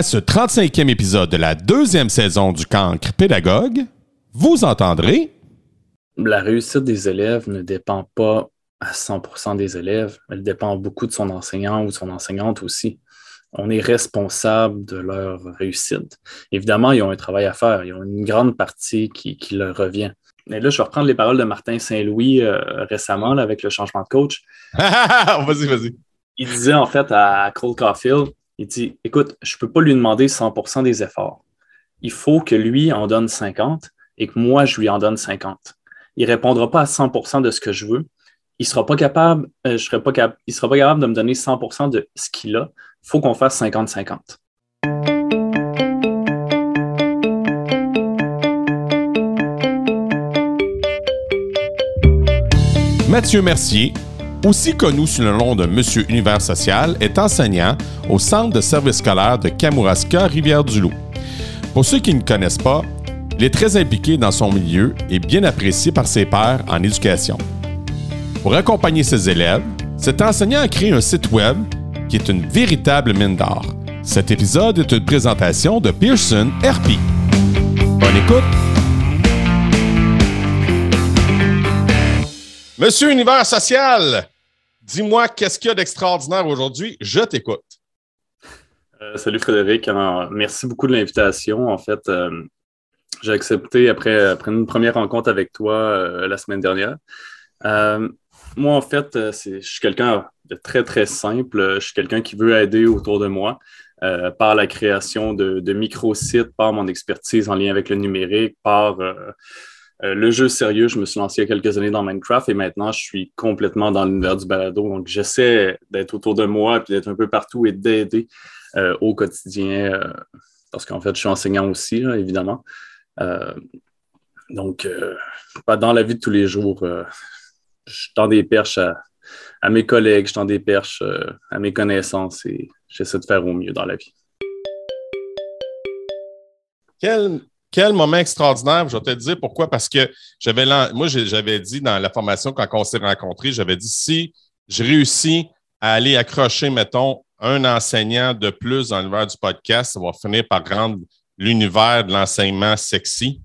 À ce 35e épisode de la deuxième saison du Cancre Pédagogue, vous entendrez. La réussite des élèves ne dépend pas à 100% des élèves, elle dépend beaucoup de son enseignant ou de son enseignante aussi. On est responsable de leur réussite. Évidemment, ils ont un travail à faire, ils ont une grande partie qui, leur revient. Et là, je vais reprendre les paroles de Martin Saint-Louis euh, récemment avec le changement de coach. vas-y, vas-y. Il disait en fait à Cole Caulfield, il dit Écoute, je ne peux pas lui demander 100% des efforts. Il faut que lui en donne 50 et que moi, je lui en donne 50. Il ne répondra pas à 100% de ce que je veux. Il ne sera pas capable, euh, sera pas capable de me donner 100% de ce qu'il a. Il faut qu'on fasse 50-50. Mathieu Mercier aussi connu sous le nom de Monsieur Univers Social, est enseignant au Centre de service scolaire de Kamouraska, Rivière-du-Loup. Pour ceux qui ne connaissent pas, il est très impliqué dans son milieu et bien apprécié par ses pairs en éducation. Pour accompagner ses élèves, cet enseignant a créé un site web qui est une véritable mine d'or. Cet épisode est une présentation de Pearson RP. Bonne écoute! Monsieur Univers Social, dis-moi qu'est-ce qu'il y a d'extraordinaire aujourd'hui? Je t'écoute. Euh, salut Frédéric. merci beaucoup de l'invitation. En fait, euh, j'ai accepté après, une première rencontre avec toi euh, la semaine dernière. moi, en fait, je suis quelqu'un de très, très simple. Je suis quelqu'un qui veut aider autour de moi. par la création de, de micro-sites, par mon expertise en lien avec le numérique, par le jeu sérieux, je me suis lancé il y a quelques années dans Minecraft et maintenant je suis complètement dans l'univers du balado. Donc j'essaie d'être autour de moi et d'être un peu partout et d'aider euh, au quotidien euh, parce qu'en fait je suis enseignant aussi, évidemment. donc dans la vie de tous les jours, je tends des perches à, mes collègues, je tends des perches à mes connaissances et j'essaie de faire au mieux dans la vie. Quel moment extraordinaire. Je vais te dire pourquoi. Parce que j'avais, moi, j'avais dit dans la formation, quand on s'est rencontrés, j'avais dit si je réussis à aller accrocher, mettons, un enseignant de plus dans l'univers du podcast, ça va finir par rendre l'univers de l'enseignement sexy.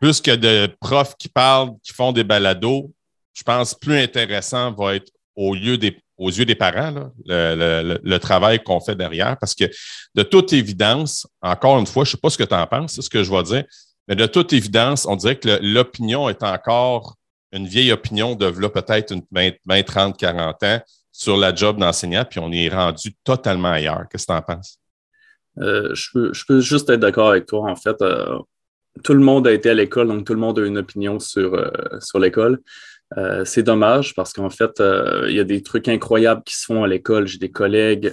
Plus que de profs qui parlent, qui font des balados, je pense plus intéressant va être au lieu des, aux yeux des parents, le, travail qu'on fait derrière, parce que de toute évidence, encore une fois, je ne sais pas ce que tu en penses, c'est ce que je vais dire, mais de toute évidence, on dirait que l'opinion est encore une vieille opinion de peut-être une 20, 30, 40 ans sur la job d'enseignant, puis on est rendu totalement ailleurs. Qu'est-ce que tu en penses? Euh, je, peux, juste être d'accord avec toi. En fait, euh, tout le monde a été à l'école, donc tout le monde a une opinion sur, euh, sur l'école. Euh, c'est dommage parce qu'en fait, euh, il y a des trucs incroyables qui se font à l'école. J'ai des collègues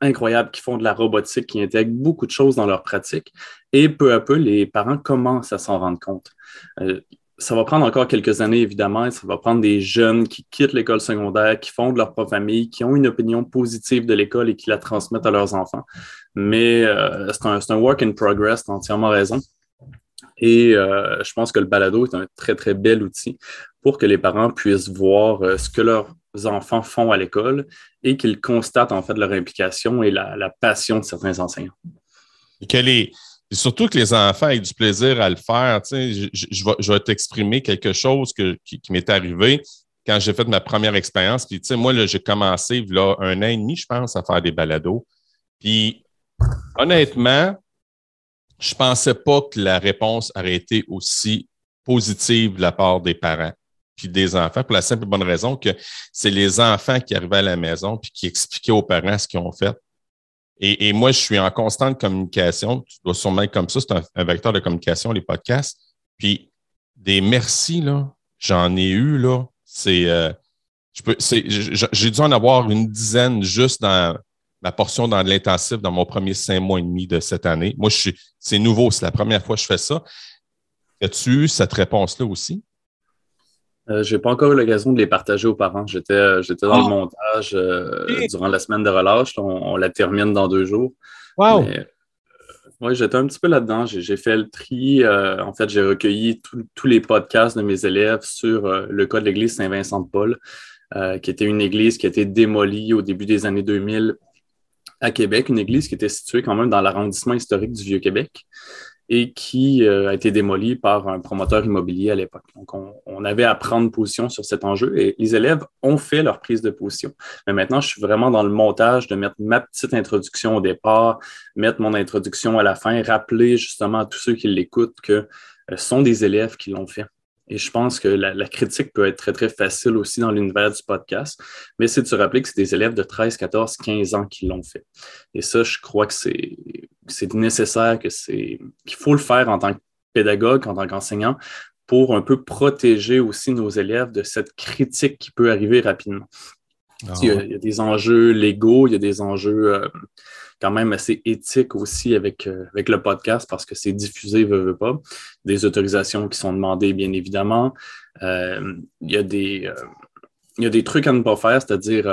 incroyables qui font de la robotique, qui intègrent beaucoup de choses dans leur pratique. Et peu à peu, les parents commencent à s'en rendre compte. Euh, ça va prendre encore quelques années, évidemment. Ça va prendre des jeunes qui quittent l'école secondaire, qui font de leur propre famille, qui ont une opinion positive de l'école et qui la transmettent à leurs enfants. Mais c'est un, un, work in progress, tu entièrement raison. Et euh, je pense que le balado est un très, très bel outil pour que les parents puissent voir euh, ce que leurs enfants font à l'école et qu'ils constatent en fait leur implication et la, passion de certains enseignants. Et surtout que les enfants aient du plaisir à le faire. je, je, vais, t'exprimer quelque chose qui, m'est arrivé quand j'ai fait ma première expérience. Puis, moi, j'ai commencé un an et demi, je pense, à faire des balados. Puis, honnêtement, je pensais pas que la réponse aurait été aussi positive de la part des parents puis des enfants, pour la simple et bonne raison que c'est les enfants qui arrivaient à la maison puis qui expliquaient aux parents ce qu'ils ont fait. Et, moi, je suis en constante communication. Tu dois sûrement être comme ça, c'est un, vecteur de communication, les podcasts. Puis des merci, là, j'en ai eu, là. C'est, euh, j'ai dû en avoir une dizaine juste dans ma portion dans l'intensif dans mon premier cinq mois et demi de cette année. Moi, je suis, c'est nouveau, c'est la première fois que je fais ça. As-tu eu cette réponse-là aussi? Euh, je n'ai pas encore eu l'occasion de les partager aux parents. J'étais, euh, j'étais dans le ah! montage euh, durant la semaine de relâche. On, la termine dans deux jours. Wow! oui, j'étais un petit peu là-dedans. J'ai, fait le tri. en fait, j'ai recueilli tous les podcasts de mes élèves sur le cas de l'église Saint-Vincent-de-Paul, qui était une église qui a été démolie au début des années 2000 à Québec, une église qui était située quand même dans l'arrondissement historique du Vieux-Québec et qui euh, a été démolie par un promoteur immobilier à l'époque. Donc, on, avait à prendre position sur cet enjeu et les élèves ont fait leur prise de position. Mais maintenant, je suis vraiment dans le montage de mettre ma petite introduction au départ, mettre mon introduction à la fin, rappeler justement à tous ceux qui l'écoutent que ce euh, sont des élèves qui l'ont fait. Et je pense que la, critique peut être très, très facile aussi dans l'univers du podcast, mais c'est de se rappeler que c'est des élèves de 13, 14, 15 ans qui l'ont fait. Et ça, je crois que c'est nécessaire, que c'est qu'il faut le faire en tant que pédagogue, en tant qu'enseignant, pour un peu protéger aussi nos élèves de cette critique qui peut arriver rapidement. Ah il, y a, des enjeux légaux, il y a des enjeux euh, quand même assez éthique aussi avec, euh, avec le podcast parce que c'est diffusé, veut, veut pas. Des autorisations qui sont demandées, bien évidemment. Euh, il, y a des, euh, il y a des trucs à ne pas faire, c'est-à-dire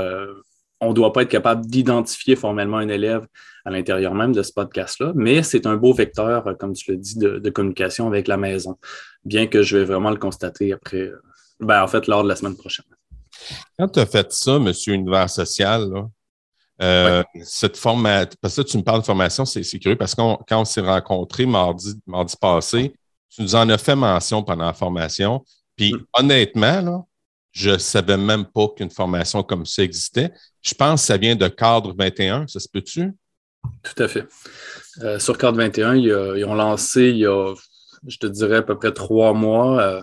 on ne doit pas être capable d'identifier formellement un élève à l'intérieur même de ce podcast-là, mais c'est un beau vecteur, comme tu le dis, de, communication avec la maison, bien que je vais vraiment le constater après, ben, en fait, lors de la semaine prochaine. Quand tu as fait ça, Monsieur Univers Social, là, euh, cette formation, parce que tu me parles de formation, c'est curieux parce que quand on s'est rencontrés mardi, mardi passé, tu nous en as fait mention pendant la formation. Puis mm. honnêtement, là, je ne savais même pas qu'une formation comme ça existait. Je pense que ça vient de Cadre 21, ça se peut-tu? Tout à fait. Euh, sur Cadre 21, ils, ont lancé il y a, je te dirais, à peu près trois mois, euh,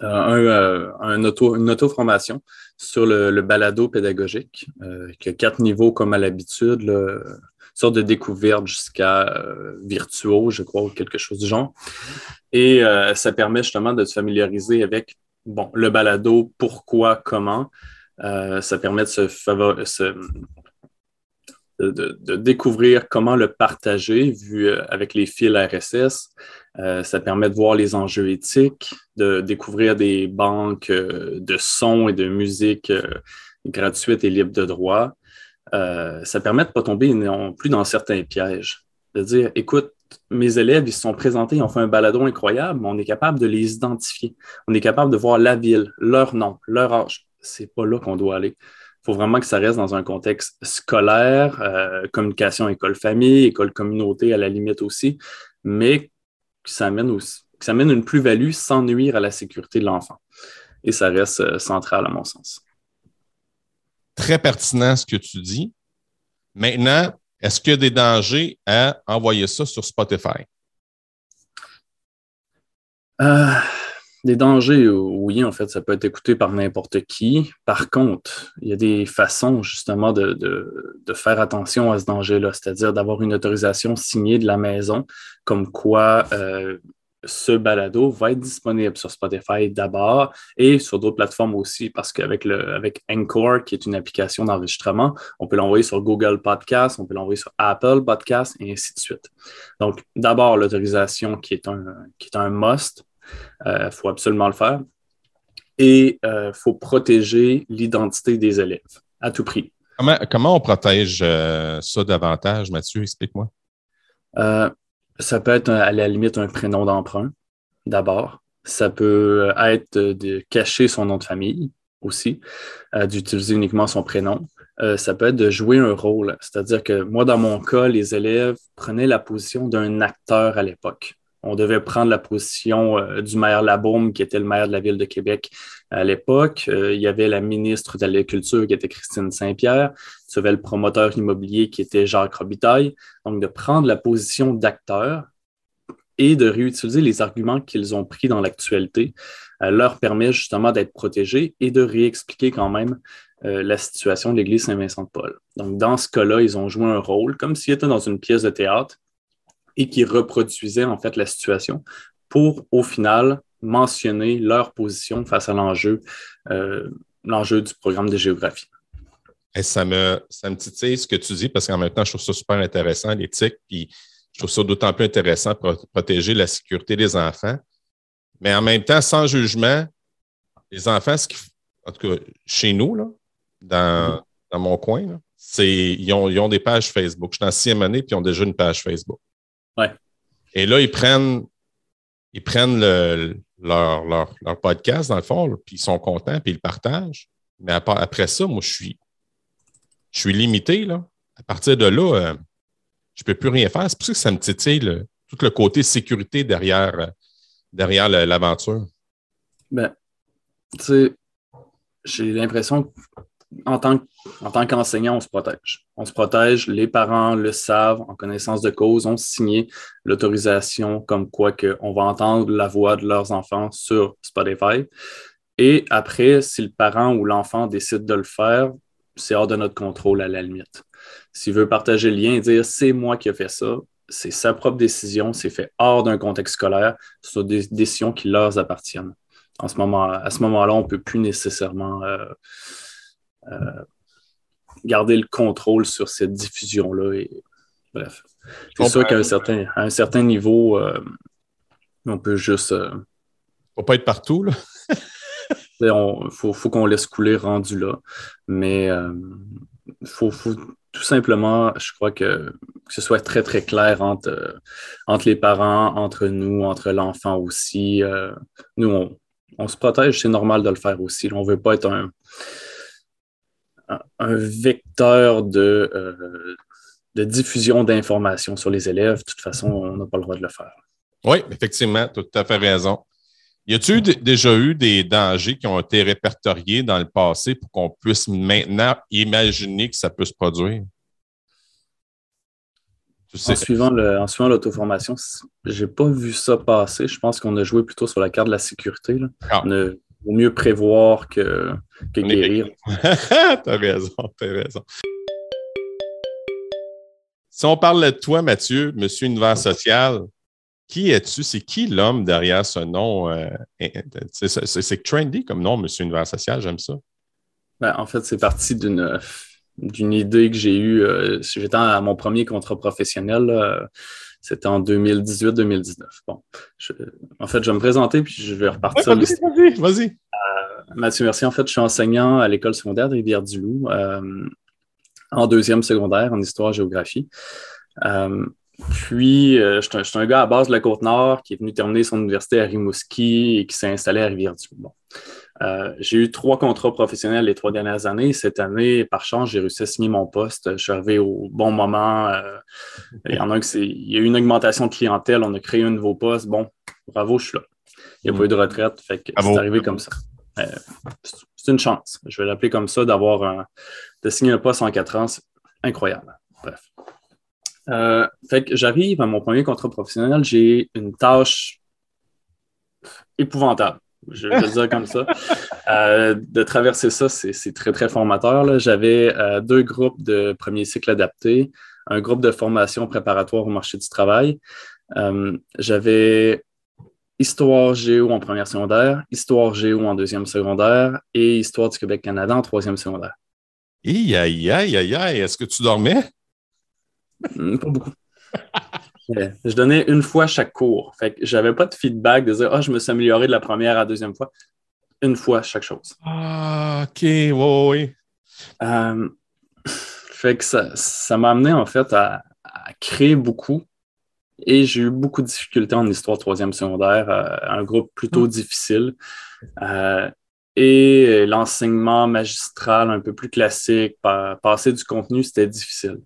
un, un auto, une auto-formation sur le, balado pédagogique, euh, qui a quatre niveaux comme à l'habitude, une sorte de découverte jusqu'à euh, virtuose, je crois, ou quelque chose du genre. Et euh, ça permet justement de se familiariser avec le balado, pourquoi, comment. ça permet de se, découvrir comment le partager vu euh, avec les fils RSS. Euh, ça permet de voir les enjeux éthiques, de découvrir des banques euh, de sons et de musique gratuites et libres de droit. ça permet de ne pas tomber non plus dans certains pièges. De dire, écoute, mes élèves, ils se sont présentés, ils ont fait un baladon incroyable, mais on est capable de les identifier. On est capable de voir la ville, leur nom, leur âge. C'est pas là qu'on doit aller faut vraiment que ça reste dans un contexte scolaire, euh, communication école-famille, école-communauté à la limite aussi, mais que ça amène, aussi, que ça amène une plus-value sans nuire à la sécurité de l'enfant. Et ça reste euh, central à mon sens. Très pertinent ce que tu dis. Maintenant, est-ce qu'il y a des dangers à envoyer ça sur Spotify? Euh, des dangers, oui, en fait, ça peut être écouté par n'importe qui. Par contre, il y a des façons justement de, faire attention à ce danger-là, c'est-à-dire d'avoir une autorisation signée de la maison, comme quoi euh, ce balado va être disponible sur Spotify d'abord et sur d'autres plateformes aussi, parce qu'avec avec Encore, qui est une application d'enregistrement, on peut l'envoyer sur Google Podcast, on peut l'envoyer sur Apple Podcast et ainsi de suite. Donc, d'abord, l'autorisation qui qui est un must il euh, faut absolument le faire. Et il euh, faut protéger l'identité des élèves à tout prix. Comment, on protège euh, ça davantage, Mathieu? Explique-moi. ça peut être à la limite un prénom d'emprunt, d'abord. Ça peut être de cacher son nom de famille aussi, d'utiliser uniquement son prénom. ça peut être de jouer un rôle. C'est-à-dire que moi, dans mon cas, les élèves prenaient la position d'un acteur à l'époque on devait prendre la position euh, du maire Labaume, qui était le maire de la ville de Québec à l'époque. Euh, il y avait la ministre de l'Agriculture, qui était Christine Saint-Pierre. Il y avait le promoteur immobilier, qui était Jacques Robitaille. Donc, de prendre la position d'acteur et de réutiliser les arguments qu'ils ont pris dans l'actualité euh, leur permet justement d'être protégés et de réexpliquer quand même la situation de l'Église Saint-Vincent-de-Paul. Donc, dans ce cas-là, ils ont joué un rôle comme s'ils étaient dans une pièce de théâtre et qui reproduisaient en fait la situation pour au final mentionner leur position face à l'enjeu, euh, l'enjeu du programme de géographie. Et ça me, ça me titille ce que tu dis parce qu'en même temps, je trouve ça super intéressant, l'éthique, puis je trouve ça d'autant plus intéressant pour protéger la sécurité des enfants. Mais en même temps, sans jugement, les enfants, ce en tout cas, chez nous, là, dans, dans mon coin, c'est ils ont, ils ont, des pages Facebook. Je suis en sixième année, puis ils ont déjà une page Facebook. Et là, ils prennent, ils prennent leur, leur, podcast, dans le fond, puis ils sont contents, puis ils le partagent. Mais après ça, moi, je suis, je suis limité, là. à partir de là, je ne peux plus rien faire. C'est pour ça que ça me titille tout le côté sécurité derrière, derrière l'aventure. Ben, tu sais, j'ai l'impression en tant, en tant qu'enseignant, on se protège. On se protège, les parents le savent, en connaissance de cause, ont signé l'autorisation comme quoi on va entendre la voix de leurs enfants sur Spotify. Et après, si le parent ou l'enfant décide de le faire, c'est hors de notre contrôle à la limite. S'il veut partager le lien et dire c'est moi qui ai fait ça, c'est sa propre décision, c'est fait hors d'un contexte scolaire, sont des décisions qui leur appartiennent. En ce moment, à ce moment-là, on ne peut plus nécessairement euh, garder le contrôle sur cette diffusion-là. bref. C'est sûr qu'à un certain, un certain niveau, euh, on peut juste. ne faut pas être partout, là. Il faut, qu'on laisse couler rendu là. Mais il faut, tout simplement, je crois que, que ce soit très, très clair entre, entre les parents, entre nous, entre l'enfant aussi. nous, on, se protège, c'est normal de le faire aussi. On ne veut pas être un, un vecteur de, euh, de diffusion d'informations sur les élèves. De toute façon, on n'a pas le droit de le faire. Oui, effectivement, tu as tout à fait raison. Y a-t-il déjà eu des dangers qui ont été répertoriés dans le passé pour qu'on puisse maintenant imaginer que ça peut se produire? En suivant, le, en suivant l'auto-formation, j'ai pas vu ça passer. Je pense qu'on a joué plutôt sur la carte de la sécurité. Ah. Vaut mieux prévoir que, que guérir. t'as raison, t'as raison. Si on parle de toi, Mathieu, Monsieur Univers Social, qui es-tu? C'est qui l'homme derrière ce nom? Euh, c'est trendy comme nom, Monsieur Univers Social, j'aime ça. Ben, en fait, c'est parti d'une d'une idée que j'ai eue. Euh, j'étais à mon premier contrat professionnel. C'était en 2018-2019. Bon, en fait, je vais me présenter puis je vais repartir. vas-y, vas-y. Euh, Mathieu Merci. En fait, je suis enseignant à l'école secondaire de Rivière-du-Loup en deuxième secondaire en histoire-géographie. Puis, euh, je, suis un, gars à base de la Côte-Nord qui est venu terminer son université à Rimouski et qui s'est installé à Rivière-du-Loup. Euh, j'ai eu trois contrats professionnels les trois dernières années. Cette année, par chance, j'ai réussi à signer mon poste. Je suis arrivé au bon moment. Euh, il y en a que il y a eu une augmentation de clientèle. On a créé un nouveau poste. Bon, bravo, je suis là. Il n'y a pas eu de retraite. Fait que c'est arrivé comme ça. c'est une chance. Je vais l'appeler comme ça d'avoir de signer un poste en quatre ans. C'est incroyable. Bref. Euh, fait que j'arrive à mon premier contrat professionnel, j'ai une tâche épouvantable. Je vais le dire comme ça. Euh, de traverser ça, c'est très, très formateur. J'avais euh, deux groupes de premier cycle adapté, un groupe de formation préparatoire au marché du travail. J'avais Histoire Géo en première secondaire, Histoire Géo en deuxième secondaire et Histoire du Québec-Canada en troisième secondaire. Aïe, aïe, aïe, aïe, aïe, est-ce que tu dormais? Hmm, pas beaucoup. je donnais une fois chaque cours. Fait que j'avais pas de feedback de dire Ah, je me suis amélioré de la première à la deuxième fois. Une fois chaque chose. Ah, OK, oui, oui. Euh, fait que ça, m'a amené en fait à, créer beaucoup. Et j'ai eu beaucoup de difficultés en histoire troisième secondaire, euh, un groupe plutôt hmm. difficile. Euh, et l'enseignement magistral un peu plus classique, passer du contenu, c'était difficile.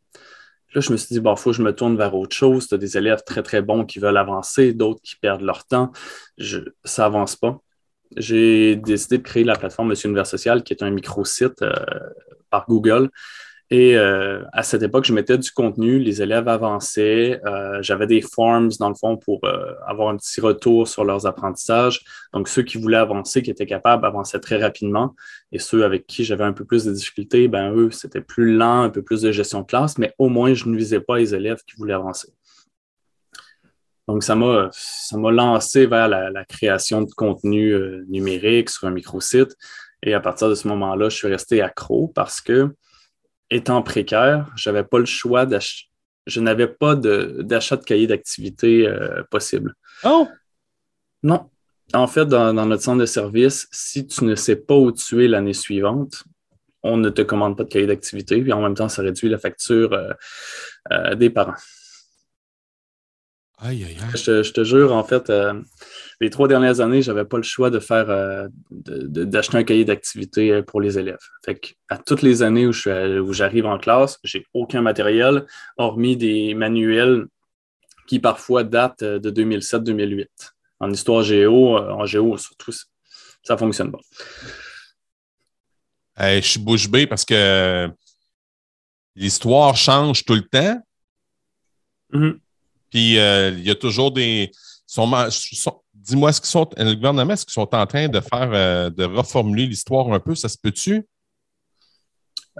Là, je me suis dit, bon, faut que je me tourne vers autre chose. Tu as des élèves très, très bons qui veulent avancer, d'autres qui perdent leur temps. ça n'avance pas. J'ai décidé de créer la plateforme Monsieur Univers Social, qui est un micro-site euh, par Google, et euh, à cette époque, je mettais du contenu, les élèves avançaient, euh, j'avais des forms dans le fond pour euh, avoir un petit retour sur leurs apprentissages. Donc, ceux qui voulaient avancer, qui étaient capables, avançaient très rapidement. Et ceux avec qui j'avais un peu plus de difficultés, ben eux, c'était plus lent, un peu plus de gestion de classe, mais au moins, je ne visais pas les élèves qui voulaient avancer. Donc, ça m'a, lancé vers la, la, création de contenu numérique sur un microsite. Et à partir de ce moment-là, je suis resté accro parce que étant précaire, j'avais pas le choix d'acheter. Je n'avais pas d'achat de, cahier d'activité euh, possible. Oh! Non. En fait, dans, notre centre de service, si tu ne sais pas où tu es l'année suivante, on ne te commande pas de cahier d'activité, puis en même temps, ça réduit la facture euh, euh, des parents. Aïe, aïe, aïe. Je, te jure, en fait, euh, les trois dernières années, je n'avais pas le choix de faire euh, d'acheter un cahier d'activité euh, pour les élèves. Fait à toutes les années où, où j'arrive en classe, j'ai aucun matériel, hormis des manuels qui parfois datent de 2007-2008. En histoire géo, en géo surtout, ça fonctionne pas. je suis bouche bée parce que l'histoire change tout le temps. Mm-hmm. Puis euh, il y a toujours des. Dis-moi, ce qu'ils sont, le gouvernement, est-ce qu'ils sont en train de faire, euh, de reformuler l'histoire un peu? Ça se peut-tu?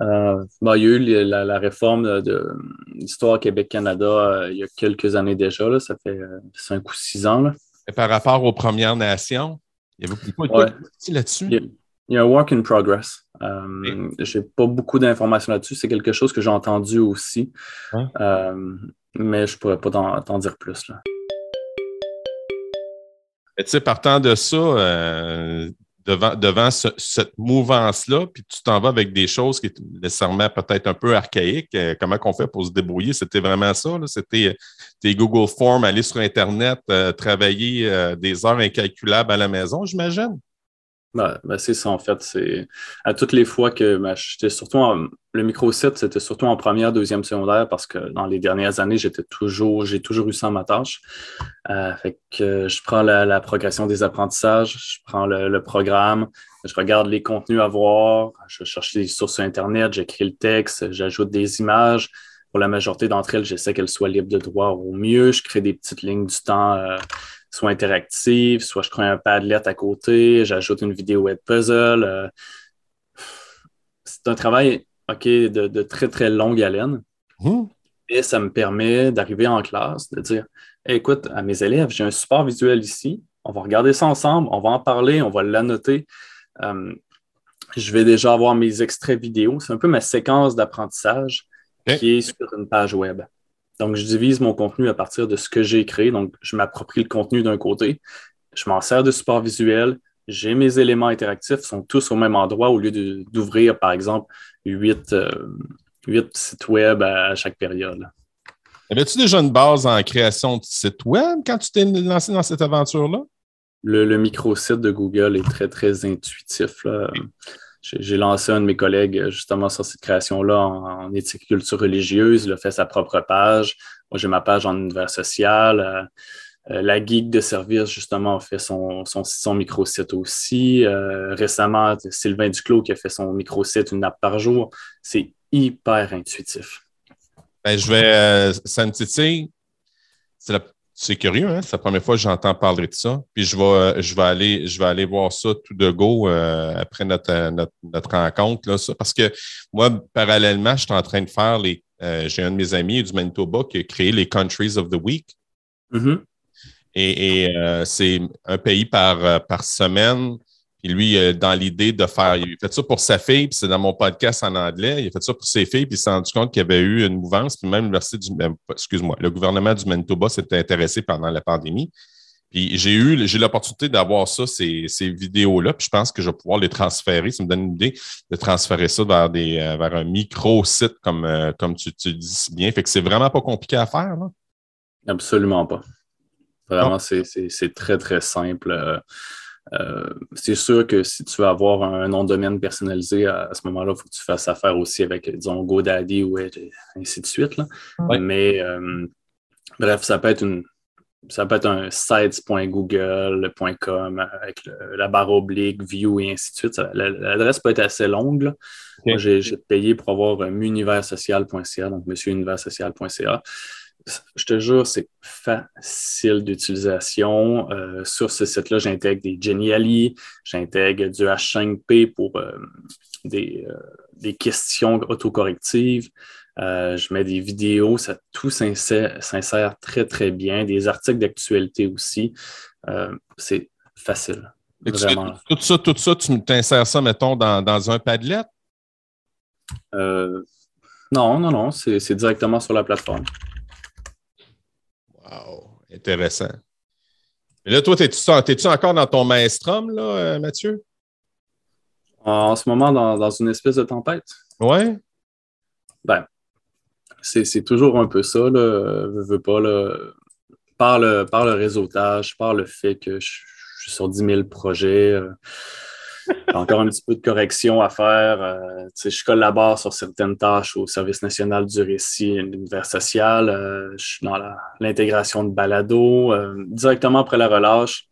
Euh, il y a eu la, réforme de, l'histoire Québec-Canada il y a quelques années déjà. Là, ça fait cinq ou six ans. Et par rapport aux Premières Nations, il y avait beaucoup de là-dessus? Il y, a, un work in progress. Je n'ai pas beaucoup d'informations là-dessus. C'est quelque chose que j'ai entendu aussi mais je ne pourrais pas t'en dire plus. Là. tu sais, partant de ça, euh, devant, devant cette mouvance-là, puis tu t'en vas avec des choses qui étaient nécessairement peut-être un peu archaïques, euh, comment qu'on fait pour se débrouiller? C'était vraiment ça, c'était tes Google Forms, aller sur Internet, euh, travailler des heures incalculables à la maison, j'imagine? Ben, ben, c'est ça, en fait. C'est à toutes les fois que ben, j'étais surtout en, le microsite, c'était surtout en première, deuxième secondaire parce que dans les dernières années, j'étais toujours, j'ai toujours eu ça en ma tâche. Euh, fait que je prends la, progression des apprentissages, je prends le, programme, je regarde les contenus à voir, je cherche des sources sur Internet, j'écris le texte, j'ajoute des images. Pour la majorité d'entre elles, j'essaie qu'elles soient libres de droit au mieux. Je crée des petites lignes du temps. Euh, soit interactive, soit je crée un Padlet à côté, j'ajoute une vidéo web puzzle. Euh, c'est un travail OK, de, très, très longue haleine. Mmh. Et ça me permet d'arriver en classe, de dire écoute, à mes élèves, j'ai un support visuel ici, on va regarder ça ensemble, on va en parler, on va l'annoter. Euh, je vais déjà avoir mes extraits vidéo. C'est un peu ma séquence d'apprentissage qui est sur une page web. Donc, je divise mon contenu à partir de ce que j'ai créé. Donc, je m'approprie le contenu d'un côté, je m'en sers de support visuel, j'ai mes éléments interactifs, sont tous au même endroit au lieu d'ouvrir, par exemple, huit, euh, sites web à, chaque période. Avais-tu déjà une base en création de sites web quand tu t'es lancé dans cette aventure-là? Le, le micro-site de Google est très, très intuitif. J'ai lancé un de mes collègues justement sur cette création-là en, éthique culture religieuse. Il a fait sa propre page. Moi, j'ai ma page en univers social. Euh, euh, la Geek de service, justement, a fait son, son, micro-site aussi. Euh, récemment, Sylvain Duclos qui a fait son micro-site, une app par jour. C'est hyper intuitif. Ben, je vais. c'est c'est curieux, hein? c'est la première fois que j'entends parler de ça. Puis je vais, je vais, aller, je vais aller voir ça tout de go euh, après notre, notre, rencontre. Là, parce que moi, parallèlement, je suis en train de faire les. Euh, j'ai un de mes amis du Manitoba qui a créé les Countries of the Week. Mm-hmm. Et, euh, c'est un pays par, par semaine puis lui, euh, dans l'idée de faire, il a fait ça pour sa fille, puis c'est dans mon podcast en anglais, il a fait ça pour ses filles, puis il s'est rendu compte qu'il y avait eu une mouvance, puis même l'université du, ben, excuse-moi, le gouvernement du Manitoba s'était intéressé pendant la pandémie. Puis j'ai eu, j'ai l'opportunité d'avoir ça, ces, ces vidéos-là, puis je pense que je vais pouvoir les transférer. Ça me donne une idée de transférer ça vers des, euh, vers un micro-site comme, euh, comme tu, tu dis si bien. Fait que c'est vraiment pas compliqué à faire, là? Absolument pas. Vraiment, c'est très, très simple. Euh, c'est sûr que si tu veux avoir un nom de domaine personnalisé, à, ce moment-là, il faut que tu fasses affaire aussi avec, disons, GoDaddy ou ainsi de suite. Mais euh, bref, ça peut être une. Ça peut être un sites.google.com avec la barre oblique, view et ainsi de suite. L'adresse peut être assez longue. j'ai payé pour avoir un universocial.ca, donc monsieuruniversocial.ca je te jure, c'est facile d'utilisation. Euh, sur ce site-là, j'intègre des Geniali, j'intègre du H5P pour euh, des, euh, des, questions autocorrectives. je mets des vidéos, ça tout s'insère très, très bien. Des articles d'actualité aussi. c'est facile. Vraiment. Tout ça, tout ça, tu t'insères ça, mettons, dans, dans un Padlet? non, non, non, c'est directement sur la plateforme. Wow, intéressant. Mais là, toi, es-tu encore dans ton maestrum, là, euh, Mathieu? En ce moment, dans, une espèce de tempête. Oui. Ben, c'est toujours un peu ça, là. Veux, veux pas, là. par le, par le réseautage, par le fait que je, suis sur 10 000 projets. Euh, encore un petit peu de correction à faire. Euh, je collabore sur certaines tâches au Service national du récit et l'univers social. Euh, je suis dans l'intégration de balado. directement après la relâche,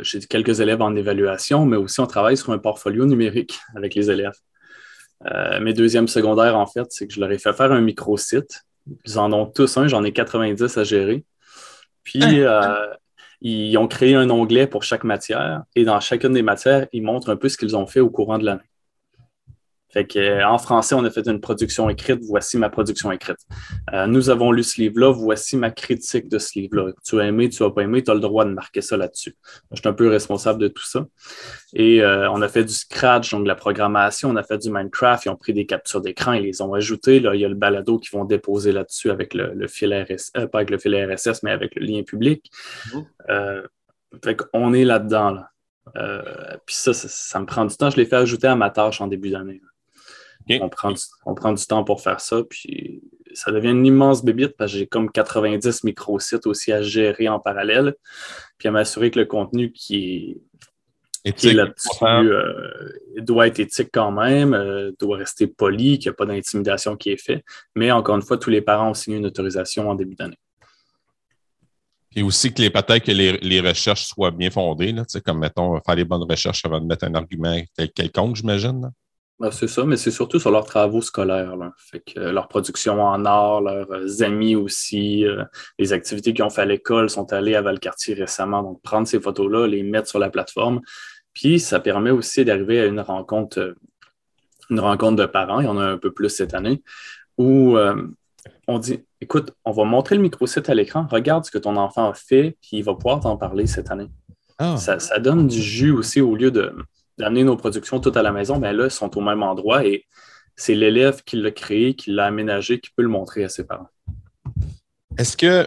j'ai quelques élèves en évaluation, mais aussi on travaille sur un portfolio numérique avec les élèves. mes deuxièmes secondaires, en fait, c'est que je leur ai fait faire un micro-site ils en ont tous un, j'en ai 90 à gérer. Puis, euh, ils ont créé un onglet pour chaque matière et dans chacune des matières, ils montrent un peu ce qu'ils ont fait au courant de l'année. Fait que, euh, en français, on a fait une production écrite. Voici ma production écrite. Euh, nous avons lu ce livre-là. Voici ma critique de ce livre-là. Tu as aimé, tu n'as pas aimé, tu as le droit de marquer ça là-dessus. Je suis un peu responsable de tout ça. Et euh, on a fait du Scratch, donc de la programmation. On a fait du Minecraft. Ils ont pris des captures d'écran. Ils les ont ajoutées. Là, il y a le balado qu'ils vont déposer là-dessus avec le, fil RSS, pas avec le fil RSS, mais avec le lien public. Mmh. fait qu'on est là-dedans. Là. puis ça, ça, ça, me prend du temps. Je l'ai fait ajouter à ma tâche en début d'année. On, prend du, on prend du temps pour faire ça, puis ça devient une immense bébite parce que j'ai comme 90 micro-sites aussi à gérer en parallèle, puis à m'assurer que le contenu qui est, là-dessus euh, doit être éthique quand même, euh, doit rester poli, qu'il n'y a pas d'intimidation qui est faite. Mais encore une fois, tous les parents ont signé une autorisation en début d'année. Et aussi que les peut-être que les, recherches soient bien fondées, là, comme mettons, faire les bonnes recherches avant de mettre un argument quelconque, j'imagine. Ben, c'est ça, mais c'est surtout sur leurs travaux scolaires. Fait que, euh, leur production en art, leurs euh, amis aussi, euh, les activités qu'ils ont fait à l'école sont allés à Valcartier récemment. Donc, prendre ces photos-là, les mettre sur la plateforme. Puis, ça permet aussi d'arriver à une rencontre, une rencontre de parents. Il y en a un peu plus cette année, où on dit écoute, on va montrer le microsite à l'écran, regarde ce que ton enfant a fait, puis il va pouvoir t'en parler cette année. Ah. ça donne du jus aussi au lieu de d'amener nos productions toutes à la maison, mais là, ils sont au même endroit et c'est l'élève qui l'a créé, qui l'a aménagé, qui peut le montrer à ses parents. Est-ce que,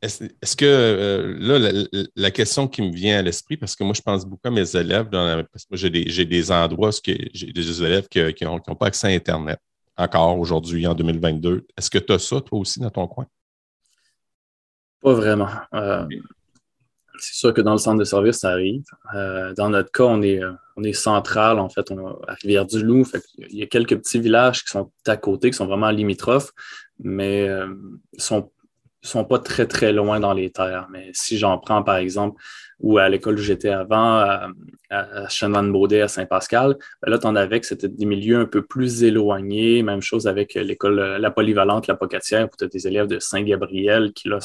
est-ce, que euh, là, la, question qui me vient à l'esprit, parce que moi, je pense beaucoup à mes élèves, parce que moi, j'ai des, endroits où j'ai des élèves qui n'ont pas accès à Internet encore aujourd'hui, en 2022. Est-ce que tu as ça, toi aussi, dans ton coin? Pas vraiment. Euh, c'est sûr que dans le centre de service, ça arrive. Euh, dans notre cas, on est, euh, on est central, en fait, on à Rivière-du-Loup. Il y a quelques petits villages qui sont à côté, qui sont vraiment limitrophes, mais euh, sont sont pas très, très loin dans les terres. Mais si j'en prends, par exemple, ou à l'école où j'étais avant, à, à Chanoine-Baudet, à Saint-Pascal, ben là, tu en avais que c'était des milieux un peu plus éloignés. Même chose avec l'école, La Polyvalente, La Pocatière, où tu as des élèves de Saint-Gabriel qui, là,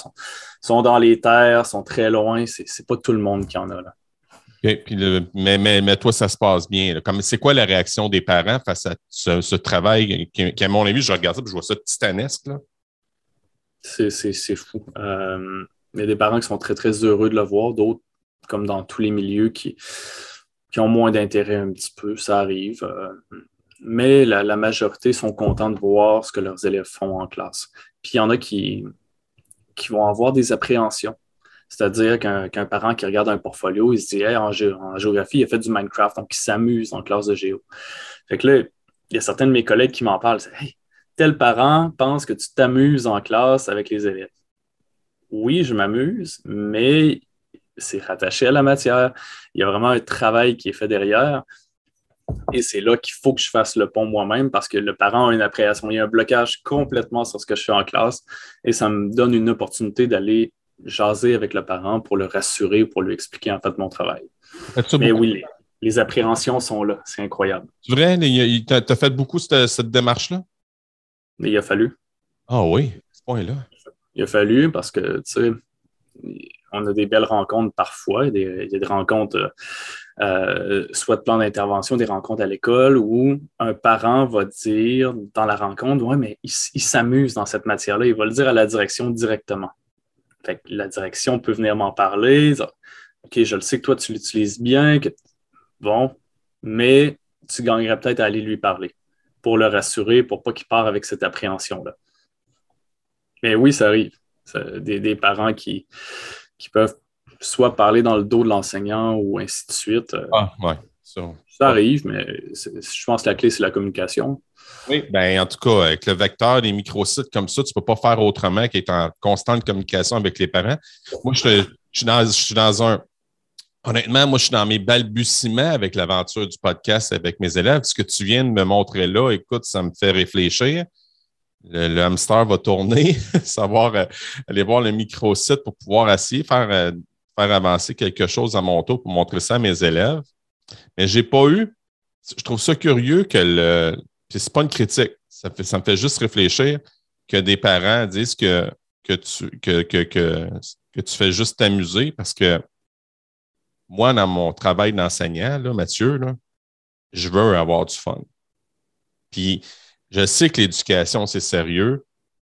sont, dans les terres, sont très loin. C'est pas tout le monde qui en a, là. mais, mais, toi, ça se passe bien. C'est quoi la réaction des parents face à ce, travail qui, à mon avis, je regarde ça et je vois ça titanesque? Là. C'est fou. Euh, il y a des parents qui sont très, très heureux de le voir, d'autres, comme dans tous les milieux, qui, qui ont moins d'intérêt un petit peu, ça arrive. Euh, mais la, majorité sont contents de voir ce que leurs élèves font en classe. Puis il y en a qui, qui vont avoir des appréhensions. C'est-à-dire qu'un parent qui regarde un portfolio, il se dit en, géographie, il a fait du Minecraft, donc il s'amuse en classe de géo. Fait que là, il y a certains de mes collègues qui m'en parlent. Hey, tel parent pense que tu t'amuses en classe avec les élèves. Oui, je m'amuse, mais c'est rattaché à la matière. Il y a vraiment un travail qui est fait derrière. Et c'est là qu'il faut que je fasse le pont moi-même parce que le parent a une appréhension. Il y a un blocage complètement sur ce que je fais en classe et ça me donne une opportunité d'aller jaser avec le parent pour le rassurer, pour lui expliquer en fait mon travail. Mais oui, les, appréhensions sont là. C'est incroyable. C'est vrai? Tu as fait beaucoup cette démarche-là? Mais il a fallu. Ah oui, ce point-là. Il a fallu parce que, tu sais, on a des belles rencontres parfois. Il y a des, rencontres, euh, soit de plan d'intervention, des rencontres à l'école où un parent va dire dans la rencontre Ouais, mais il, s'amuse dans cette matière-là. Il va le dire à la direction directement. Fait que la direction peut venir m'en parler. OK, je le sais que toi, tu l'utilises bien. Que... Bon, mais tu gagnerais peut-être à aller lui parler pour le rassurer, pour pas qu'il parte avec cette appréhension-là. Mais oui, ça arrive. des, parents qui, qui peuvent soit parler dans le dos de l'enseignant ou ainsi de suite. Ah, ouais. Ça, arrive, mais je pense que la clé, c'est la communication. Oui, ben, en tout cas, avec le vecteur des microsites comme ça, tu ne peux pas faire autrement qu'être en constante communication avec les parents. Moi, je, suis, dans, je suis dans un. Honnêtement, moi, je suis dans mes balbutiements avec l'aventure du podcast avec mes élèves. Ce que tu viens de me montrer là, écoute, ça me fait réfléchir. Le, hamster va tourner, savoir euh, aller voir le microsite pour pouvoir essayer faire, euh, faire avancer quelque chose à mon tour pour montrer ça à mes élèves. Mais j'ai pas eu. Je trouve ça curieux que le. C'est pas une critique. Ça me fait juste réfléchir que des parents disent que, que, tu, que, que, que, tu fais juste t'amuser parce que moi, dans mon travail d'enseignant, là, Mathieu, là, je veux avoir du fun. Puis je sais que l'éducation, c'est sérieux,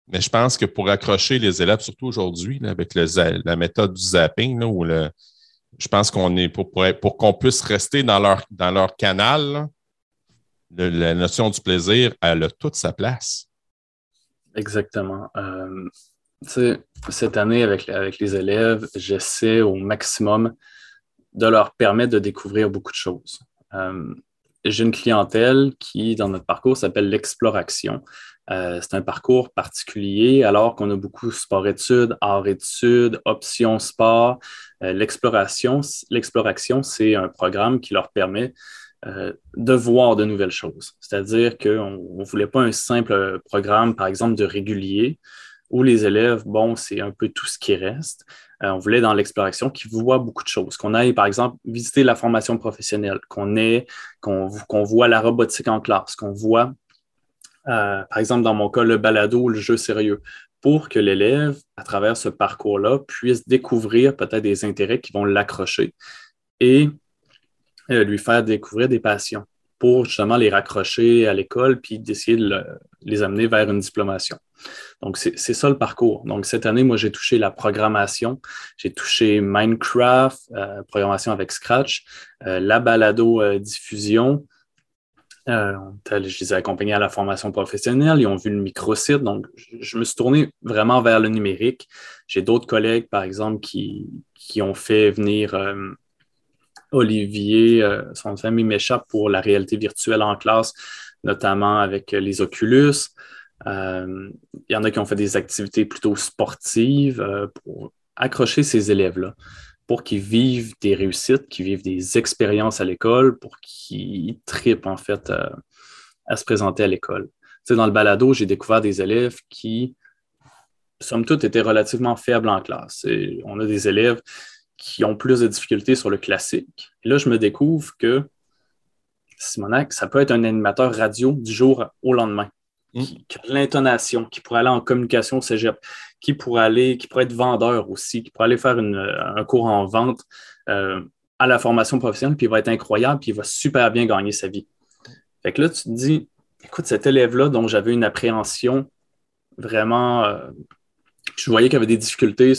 mais je pense que pour accrocher les élèves, surtout aujourd'hui, avec la méthode du zapping, ou le, je pense qu'on est pour, pour, qu'on puisse rester dans leur, dans leur canal, la notion du plaisir, elle a toute sa place. Exactement. Euh, cette année, avec, avec les élèves, j'essaie au maximum de leur permettre de découvrir beaucoup de choses. Euh, j'ai une clientèle qui, dans notre parcours, s'appelle l'exploration. Euh, c'est un parcours particulier alors qu'on a beaucoup sport-études, art-études, options sport. Euh, l'exploration, l'exploration, c'est un programme qui leur permet de voir de nouvelles choses. C'est-à-dire qu'on ne voulait pas un simple programme, par exemple, de régulier, où les élèves, bon, c'est un peu tout ce qui reste. On voulait dans l'exploration qu'ils voient beaucoup de choses, qu'on aille, par exemple, visiter la formation professionnelle, qu'on ait, qu'on voit la robotique en classe, qu'on voit euh, par exemple, dans mon cas, le balado ou le jeu sérieux, pour que l'élève, à travers ce parcours-là, puisse découvrir peut-être des intérêts qui vont l'accrocher et euh, lui faire découvrir des passions pour justement les raccrocher à l'école puis d'essayer de les amener vers une diplomation. Donc, c'est ça le parcours. Donc, cette année, moi, j'ai touché la programmation, j'ai touché Minecraft, euh, programmation avec Scratch, la balado diffusion, euh, je les ai accompagnés à la formation professionnelle, ils ont vu le microsite, donc je, me suis tourné vraiment vers le numérique. J'ai d'autres collègues, par exemple, qui, ont fait venir euh, Olivier, euh, son famille m'échappe pour la réalité virtuelle en classe, notamment avec les Oculus. Il y en a qui ont fait des activités plutôt sportives pour accrocher ces élèves-là pour qu'ils vivent des réussites, qu'ils vivent des expériences à l'école, pour qu'ils tripent en fait euh, à, se présenter à l'école. Dans le balado, j'ai découvert des élèves qui, somme toute, étaient relativement faibles en classe. on a des élèves qui ont plus de difficultés sur le classique. Et là, je me découvre que Simonac, ça peut être un animateur radio du jour au lendemain. Mm. qui, a l'intonation, qui pourrait aller en communication cégep, qui pourrait aller, qui pourrait être vendeur aussi, qui pourrait aller faire un cours en vente euh, à la formation professionnelle, puis il va être incroyable, puis il va super bien gagner sa vie. Fait que là, tu te dis, écoute, cet élève-là dont j'avais une appréhension vraiment, euh, je voyais qu'il avait des difficultés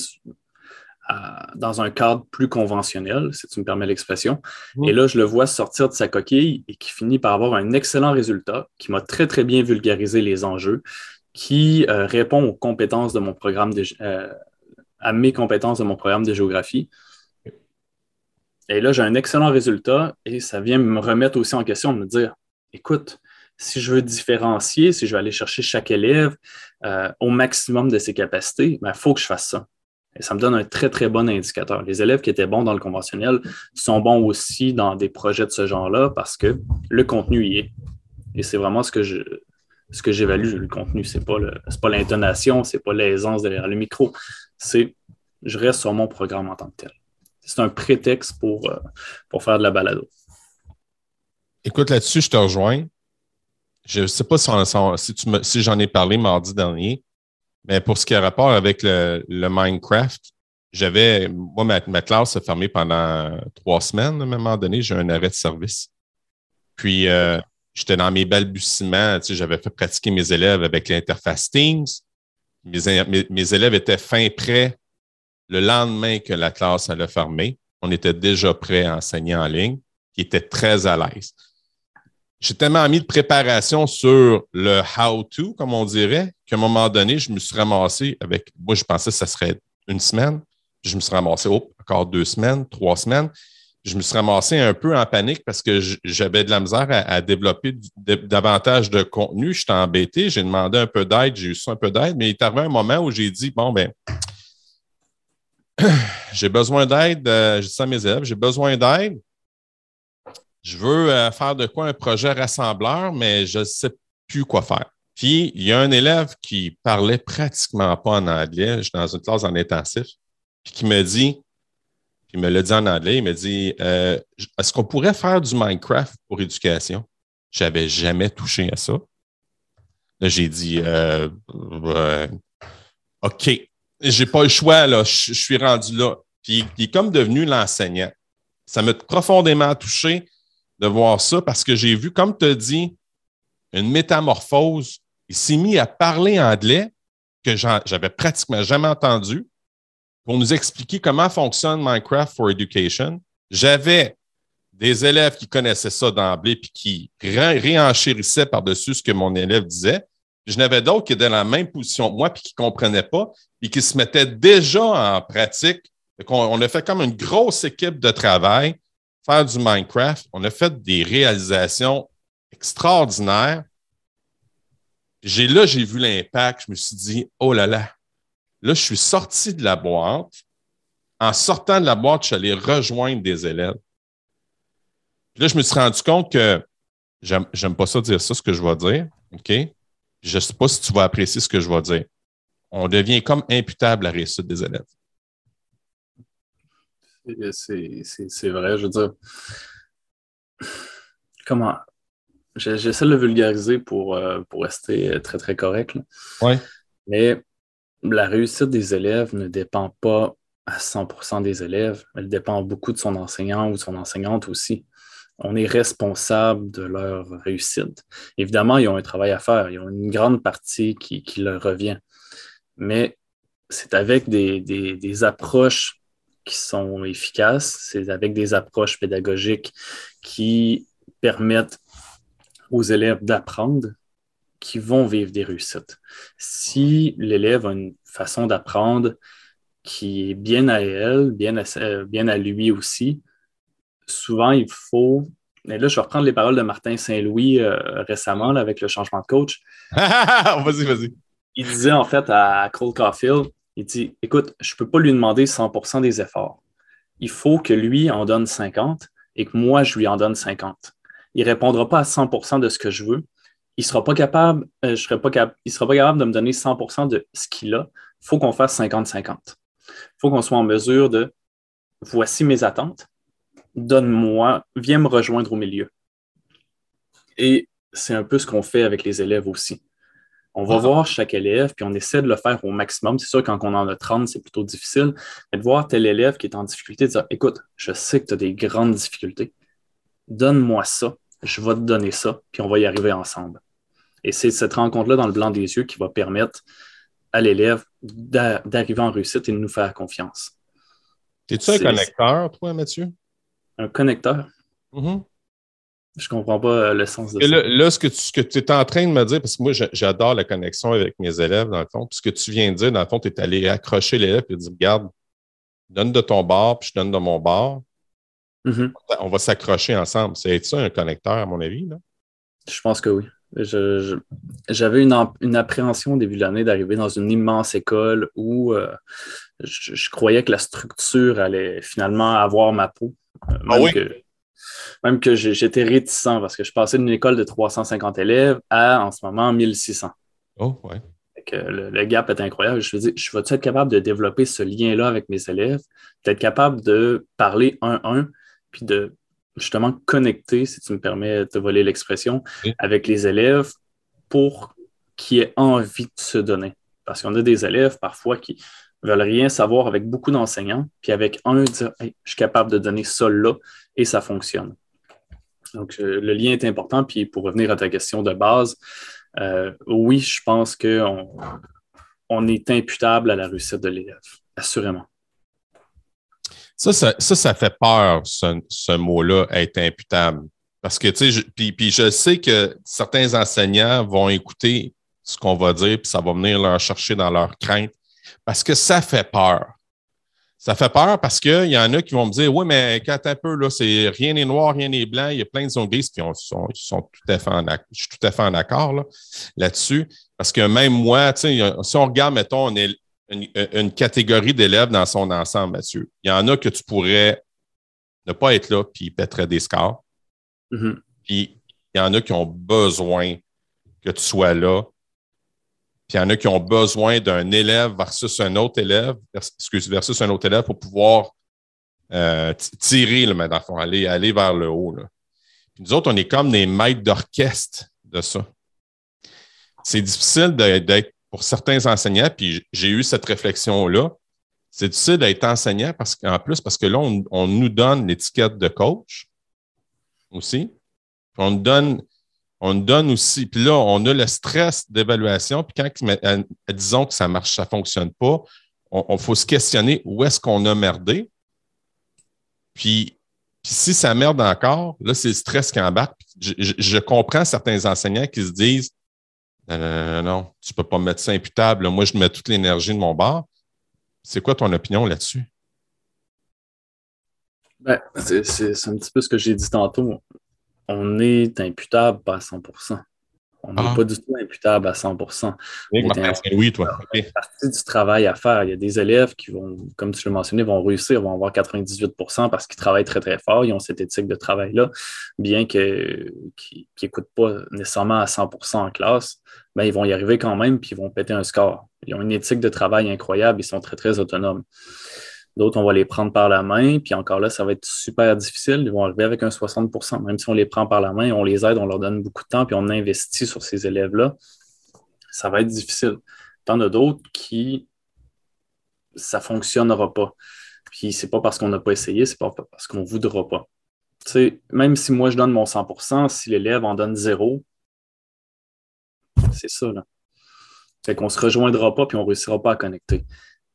dans un cadre plus conventionnel, si tu me permets l'expression. Et là, je le vois sortir de sa coquille et qui finit par avoir un excellent résultat, qui m'a très, très bien vulgarisé les enjeux, qui euh, répond aux compétences de mon programme, de, euh, à mes compétences de mon programme de géographie. Et là, j'ai un excellent résultat et ça vient me remettre aussi en question de me dire, écoute, si je veux différencier, si je veux aller chercher chaque élève euh, au maximum de ses capacités, il ben, faut que je fasse ça. Et ça me donne un très, très bon indicateur. Les élèves qui étaient bons dans le conventionnel sont bons aussi dans des projets de ce genre-là parce que le contenu y est. Et c'est vraiment ce que je, ce que j'évalue, le contenu. Ce n'est pas l'intonation, ce n'est pas l'aisance derrière le micro. C'est je reste sur mon programme en tant que tel. C'est un prétexte pour, euh, pour faire de la balado. Écoute, là-dessus, je te rejoins. Je ne sais pas si, si, si j'en ai parlé mardi dernier, mais pour ce qui a rapport avec le, Minecraft, j'avais, moi, ma, classe a fermé pendant trois semaines. À un moment donné, j'ai un arrêt de service. Puis, euh, j'étais dans mes balbutiements. Tu sais, j'avais fait pratiquer mes élèves avec l'interface Teams. Mes, élèves étaient fin prêts le lendemain que la classe allait fermer. On était déjà prêts à enseigner en ligne. Ils étaient très à l'aise j'ai tellement mis de préparation sur le how-to, comme on dirait, qu'à un moment donné, je me suis ramassé avec. Moi, je pensais que ça serait une semaine. Je me suis ramassé, oh, encore deux semaines, trois semaines. je me suis ramassé un peu en panique parce que j'avais de la misère à, développer davantage de contenu. J'étais embêté, j'ai demandé un peu d'aide, j'ai eu ça un peu d'aide, mais il est arrivé un moment où j'ai dit, bon, ben, j'ai besoin d'aide, euh, je dis ça à mes élèves, j'ai besoin d'aide. Je veux euh, faire de quoi un projet rassembleur, mais je ne sais plus quoi faire. Puis, il y a un élève qui parlait pratiquement pas en anglais, je suis dans une classe en intensif, puis qui me dit, il me l'a dit en anglais, il me dit euh, Est-ce qu'on pourrait faire du Minecraft pour éducation? Je n'avais jamais touché à ça. Là, j'ai dit euh, OK. J'ai pas le choix, là. Je, suis rendu là. Puis il est comme devenu l'enseignant. Ça m'a profondément touché de voir ça parce que j'ai vu, comme tu as dit, une métamorphose. Il s'est mis à parler anglais que j'avais pratiquement jamais entendu pour nous expliquer comment fonctionne Minecraft for Education. J'avais des élèves qui connaissaient ça d'emblée puis qui réenchérissaient par-dessus ce que mon élève disait. Je n'avais d'autres qui étaient dans la même position que moi puis qui ne comprenaient pas et qui se mettaient déjà en pratique. On, a fait comme une grosse équipe de travail, faire du Minecraft. On a fait des réalisations extraordinaires. J'ai là, j'ai vu l'impact. Je me suis dit, oh là là, Là, je suis sorti de la boîte. En sortant de la boîte, je suis allé rejoindre des élèves. là, je me suis rendu compte que j'aime pas ça dire ça, ce que je vais dire. OK? Je ne sais pas si tu vas apprécier ce que je vais dire. On devient comme imputable à la réussite des élèves. C'est vrai, je veux dire. Comment. J'essaie de le vulgariser pour, euh, pour rester très, très correct. Oui. Mais la réussite des élèves ne dépend pas à 100% des élèves, elle dépend beaucoup de son enseignant ou de son enseignante aussi. On est responsable de leur réussite. Évidemment, ils ont un travail à faire, ils ont une grande partie qui, leur revient. Mais c'est avec des, des approches qui sont efficaces, c'est avec des approches pédagogiques qui permettent aux élèves d'apprendre qui vont vivre des réussites. Si l'élève a une façon d'apprendre qui est bien à elle, bien à, bien à lui aussi, souvent il faut. Et là, je vais reprendre les paroles de Martin Saint-Louis euh, récemment avec le changement de coach. vas-y, vas-y. Il disait en fait à Cole Caulfield, il dit Écoute, je ne peux pas lui demander 100% des efforts. Il faut que lui en donne 50 et que moi, je lui en donne 50. Il ne répondra pas à 100% de ce que je veux, il sera pas capable, euh, il sera pas capable de me donner 100% de ce qu'il a. Il faut qu'on fasse 50-50. Il faut qu'on soit en mesure de voici mes attentes, donne-moi, viens me rejoindre au milieu. Et c'est un peu ce qu'on fait avec les élèves aussi. On va ah. voir chaque élève, puis on essaie de le faire au maximum. C'est sûr, quand on en a 30, c'est plutôt difficile. Mais de voir tel élève qui est en difficulté, de dire Écoute, je sais que tu as des grandes difficultés. Donne-moi ça je vais te donner ça, puis on va y arriver ensemble. Et c'est cette rencontre-là dans le blanc des yeux qui va permettre à l'élève d'arriver en réussite et de nous faire confiance. Es-tu un connecteur, toi, Mathieu? Un connecteur? Mm-hmm. Je ne comprends pas euh, le sens de ça. Là, ce que tu es en train de me dire, parce que moi, j'adore la connexion avec mes élèves, dans le fond. Puis ce que tu viens de dire, dans le fond, tu es allé accrocher l'élève et dire Regarde, donne de ton bord, puis je donne de mon bord. Mm-hmm. On va s'accrocher ensemble. C'est ça un connecteur, à mon avis? Là? Je pense que oui. J'avais une, appréhension au début de l'année d'arriver dans une immense école où euh, je, croyais que la structure allait finalement avoir ma peau. Euh, ah que, même que j'étais réticent parce que je passais d'une école de 350 élèves à en ce moment 1600. Oh, ouais. le, gap est incroyable. Je me dis, je vais être capable de développer ce lien-là avec mes élèves, d'être capable de parler un-un puis de justement connecter, si tu me permets de voler l'expression, avec les élèves pour qu'ils aient envie de se donner? Parce qu'on a des élèves parfois qui veulent rien savoir avec beaucoup d'enseignants, puis avec un, dire je suis capable de donner ça là et ça fonctionne. Donc, euh, le lien est important. Puis pour revenir à ta question de base, euh, oui, je pense qu'on on est imputable à la réussite de l'élève, assurément. Ça, ça, fait peur, ce, mot-là, être imputable. Parce que, tu sais, puis, je sais que certains enseignants vont écouter ce qu'on va dire, puis ça va venir leur chercher dans leur crainte, parce que ça fait peur. ça fait peur parce qu'il y en a qui vont me dire Oui, mais quand un peu, là, c'est rien n'est noir, rien n'est blanc, il y a plein de zones grises, puis sont, sont tout à fait en je suis tout à fait en accord là, là-dessus. Parce que même moi, si on regarde, mettons, on est une, catégorie d'élèves dans son ensemble, Mathieu. Il y en a que tu pourrais ne pas être là, puis ils pèteraient des scores. Mm-hmm. Puis il y en a qui ont besoin que tu sois là, puis il y en a qui ont besoin d'un élève versus un autre élève, versus un autre élève pour pouvoir euh, tirer, le dans le aller, vers le haut. Puis nous autres, on est comme des maîtres d'orchestre de ça. C'est difficile d'être pour certains enseignants, puis j'ai eu cette réflexion-là. C'est difficile d'être enseignant parce qu'en plus, parce que là, on, nous donne l'étiquette de coach aussi. on nous donne on donne aussi, puis là, on a le stress d'évaluation, puis quand, euh, disons que ça marche, ça ne fonctionne pas, on, faut se questionner où est-ce qu'on a merdé. Puis, si ça merde encore, là, c'est le stress qui embarque. Je, comprends certains enseignants qui se disent Non, tu ne peux pas me mettre ça imputable. Moi, je mets toute l'énergie de mon bar. C'est quoi ton opinion là-dessus? Ben, c'est un petit peu ce que j'ai dit tantôt on est imputable pas à 100% on n'est ah. pas du tout imputable à 100 Oui, oui toi. C'est partie du travail à faire. Il y a des élèves qui vont, comme tu l'as mentionné, vont réussir, vont avoir 98% parce qu'ils travaillent très, très fort. Ils ont cette éthique de travail-là, bien qu'ils n'écoutent pas nécessairement à 100% en classe. ben, ils vont y arriver quand même, puis ils vont péter un score. Ils ont une éthique de travail incroyable. Ils sont très, très autonomes. D'autres, on va les prendre par la main, puis encore là, ça va être super difficile. Ils vont arriver avec un 60% Même si on les prend par la main, on les aide, on leur donne beaucoup de temps, puis on investit sur ces élèves-là, ça va être difficile. Tant de d'autres qui, ça ne fonctionnera pas. Puis c'est pas parce qu'on n'a pas essayé, c'est pas parce qu'on ne voudra pas. Tu sais, même si moi je donne mon 100% si l'élève en donne zéro, c'est ça. Là. Fait qu'on ne se rejoindra pas puis on ne réussira pas à connecter.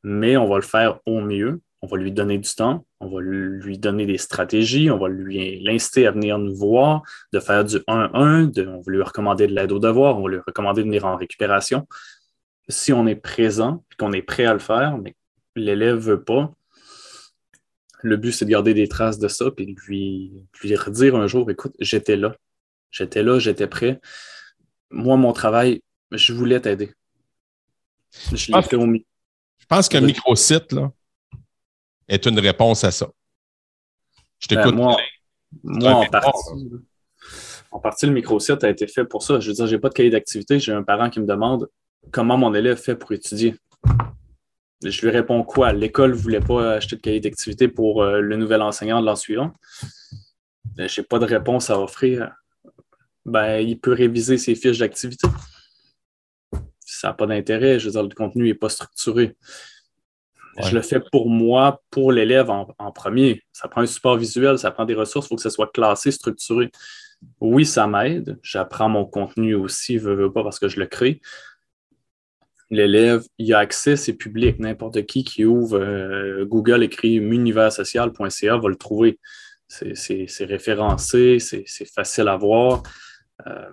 Mais on va le faire au mieux on va lui donner du temps, on va lui donner des stratégies, on va lui l'inciter à venir nous voir, de faire du 1-1, on va lui recommander de l'aide au devoir, on va lui recommander de venir en récupération. Si on est présent et qu'on est prêt à le faire, mais l'élève ne veut pas, le but, c'est de garder des traces de ça, puis lui, lui redire un jour, écoute, j'étais là, j'étais là, j'étais prêt. Moi, mon travail, je voulais t'aider. Je l'ai fait au mieux. Je pense qu'un micro-site, là, est une réponse à ça. Je t'écoute. Ben, moi, moi en, partie, en partie, le microsite a été fait pour ça. Je veux dire, je n'ai pas de cahier d'activité. J'ai un parent qui me demande comment mon élève fait pour étudier. Je lui réponds quoi? L'école ne voulait pas acheter de cahier d'activité pour euh, le nouvel enseignant de l'an suivant. Ben, je n'ai pas de réponse à offrir. Ben, il peut réviser ses fiches d'activité. Ça n'a pas d'intérêt. Je veux dire, le contenu n'est pas structuré. Je le fais pour moi, pour l'élève en, premier. Ça prend un support visuel, ça prend des ressources, il faut que ça soit classé, structuré. Oui, ça m'aide. J'apprends mon contenu aussi, veux, veux pas, parce que je le crée. L'élève, il a accès, c'est public. N'importe qui qui ouvre euh, Google, écrit muniversocial.ca va le trouver. C'est référencé, c'est facile à voir. Euh,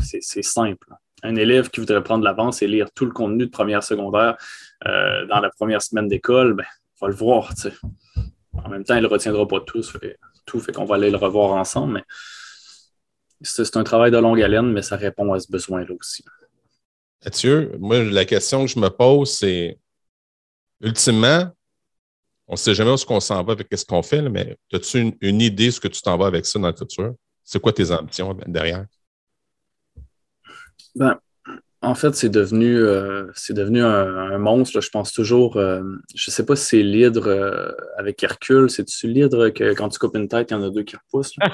c'est simple un élève qui voudrait prendre l'avance et lire tout le contenu de première secondaire euh, dans la première semaine d'école, ben, va le voir. En même temps, il ne retiendra pas tout, fait, tout fait qu'on va aller le revoir ensemble. Mais c'est un travail de longue haleine, mais ça répond à ce besoin-là aussi. Mathieu, moi, la question que je me pose, c'est ultimement, on ne sait jamais où ce qu'on s'en va avec ce qu'on fait, mais as-tu une, une, idée de ce que tu t'en vas avec ça dans le futur? C'est quoi tes ambitions derrière? Ben, en fait, c'est devenu, euh, c'est devenu un, monstre. Je pense toujours, euh, je ne sais pas si c'est l'hydre euh, avec Hercule. C'est-tu l'hydre que quand tu coupes une tête, il y en a deux qui repoussent?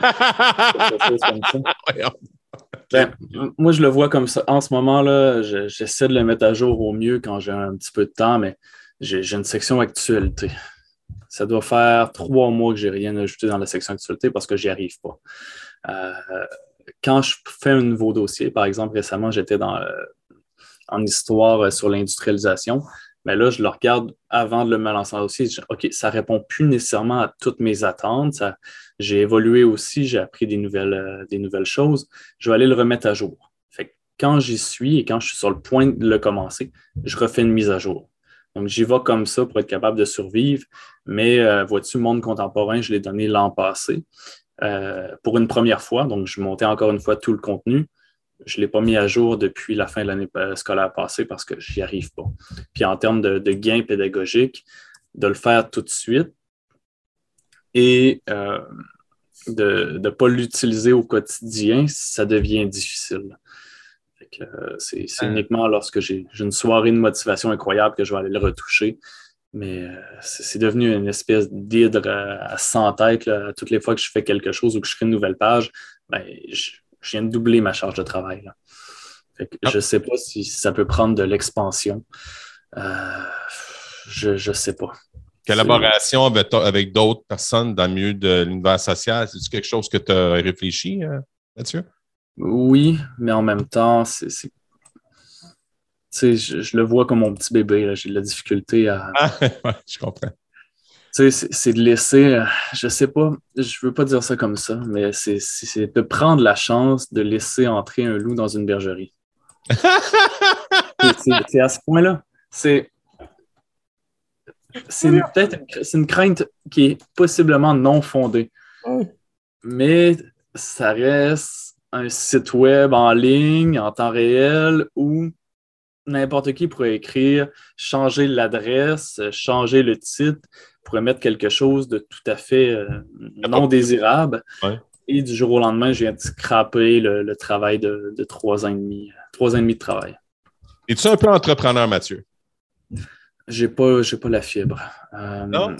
Ben, moi, je le vois comme ça. En ce moment-là, j'essaie de le mettre à jour au mieux quand j'ai un petit peu de temps, mais j'ai une section actualité. Ça doit faire trois mois que j'ai rien ajouté dans la section actualité parce que j'y arrive pas quand je fais un nouveau dossier, par exemple, récemment, j'étais dans euh, en histoire euh, sur l'industrialisation, mais là, je le regarde avant de le mettre en dossier. OK, ça répond plus nécessairement à toutes mes attentes. J'ai évolué aussi, j'ai appris des nouvelles, euh, des nouvelles choses. Je vais aller le remettre à jour. Fait quand j'y suis et quand je suis sur le point de le commencer, je refais une mise à jour. Donc, j'y vais comme ça pour être capable de survivre. Mais euh, vois-tu, Monde contemporain, je l'ai donné l'an passé euh, pour une première fois. Donc, je montais encore une fois tout le contenu. Je ne l'ai pas mis à jour depuis la fin de l'année scolaire passée parce que je n'y arrive pas. Puis en termes de, gains pédagogiques, de le faire tout de suite et euh, de ne pas l'utiliser au quotidien, ça devient difficile. c'est uniquement lorsque j'ai une soirée de motivation incroyable que je vais aller le retoucher. Mais euh, c'est devenu une espèce d'hydre à 100 têtes. Toutes les fois que je fais quelque chose ou que je crée une nouvelle page, ben, je, viens de doubler ma charge de travail. Ah. Je ne sais pas si ça peut prendre de l'expansion. Euh, je ne sais pas. Collaboration avec, d'autres personnes dans le milieu de l'univers social, c'est quelque chose que tu as réfléchi, Mathieu? Oui, mais en même temps, c'est je, le vois comme mon petit bébé. J'ai de la difficulté à. Ah, je comprends. C'est de laisser, euh, je sais pas, je veux pas dire ça comme ça, mais c'est de prendre la chance de laisser entrer un loup dans une bergerie. c'est à ce point-là. C'est c'est peut-être une crainte qui est possiblement non fondée. Mais ça reste un site web en ligne, en temps réel, où n'importe qui pourrait écrire, changer l'adresse, changer le titre, pourrait mettre quelque chose de tout à fait euh, non désirable. Et du jour au lendemain, je viens de scraper le, travail de, trois ans et demi, trois ans et demi de travail. Es-tu un peu entrepreneur, Mathieu? J'ai pas, pas la fibre. Euh, non?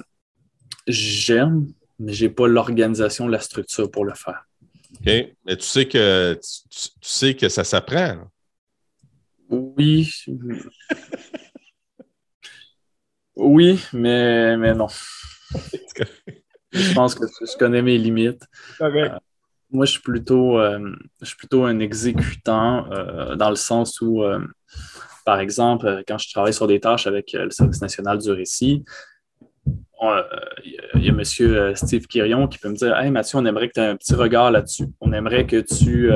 J'aime, mais j'ai pas l'organisation, la structure pour le faire. OK. Mais tu sais que tu sais que ça s'apprend. Oui. oui, mais, mais non. je pense que je connais mes limites. Euh, moi, je suis plutôt, euh, je suis plutôt un exécutant euh, dans le sens où, par exemple, quand je travaille sur des tâches avec le Service national du récit, il y a M. Steve Quirion qui peut me dire Hey Mathieu, on aimerait que tu aies un petit regard là-dessus. On aimerait que tu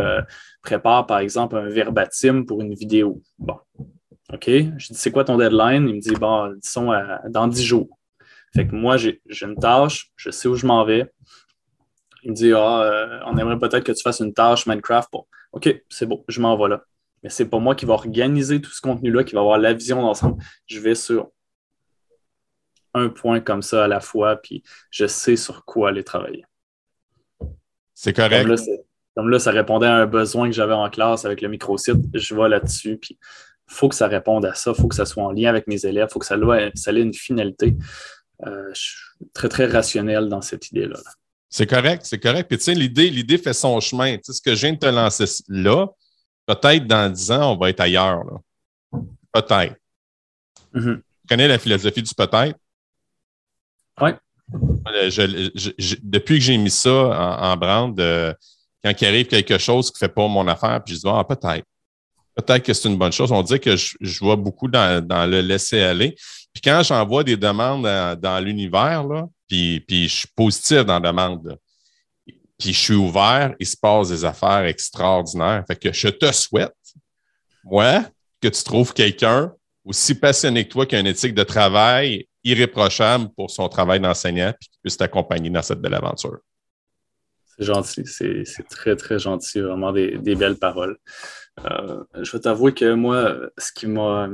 prépare, par exemple, un verbatim pour une vidéo. Bon, OK? Je dis, c'est quoi ton deadline? Il me dit, bon, disons, dans 10 jours. Fait que moi, j'ai une tâche, je sais où je m'en vais. Il me dit, ah, euh, on aimerait peut-être que tu fasses une tâche Minecraft. Bon, OK, c'est bon, je m'en vais là. Mais c'est pas moi qui va organiser tout ce contenu-là, qui va avoir la vision d'ensemble. Je vais sur un point comme ça à la fois, puis je sais sur quoi aller travailler. C'est correct. Comme là, ça répondait à un besoin que j'avais en classe avec le microsite. Je vais là-dessus. Puis il faut que ça réponde à ça. Il faut que ça soit en lien avec mes élèves. Il faut que ça, ça ait une finalité. Euh, je suis très, très rationnel dans cette idée-là. C'est correct, c'est correct. Puis tu sais, l'idée, l'idée fait son chemin. Tu sais, ce que je viens de te lancer là, peut-être dans 10 ans, on va être ailleurs. Peut-être. Mm-hmm. Tu connais la philosophie du peut-être? Oui. depuis que j'ai mis ça en, en branle, quand il arrive quelque chose qui ne fait pas mon affaire, puis je dis, ah, peut-être. Peut-être que c'est une bonne chose. On dit que je, vois beaucoup dans, le laisser aller. Puis quand j'envoie des demandes dans, l'univers, puis, puis je suis positif dans la demande, puis je suis ouvert, il se passe des affaires extraordinaires. Fait que je te souhaite, moi, que tu trouves quelqu'un aussi passionné que toi qui a une éthique de travail irréprochable pour son travail d'enseignant, puis qui puisse t'accompagner dans cette belle aventure. C'est gentil, c'est très, très gentil, vraiment des, belles paroles. Euh, je vais t'avouer que moi, ce qui m'a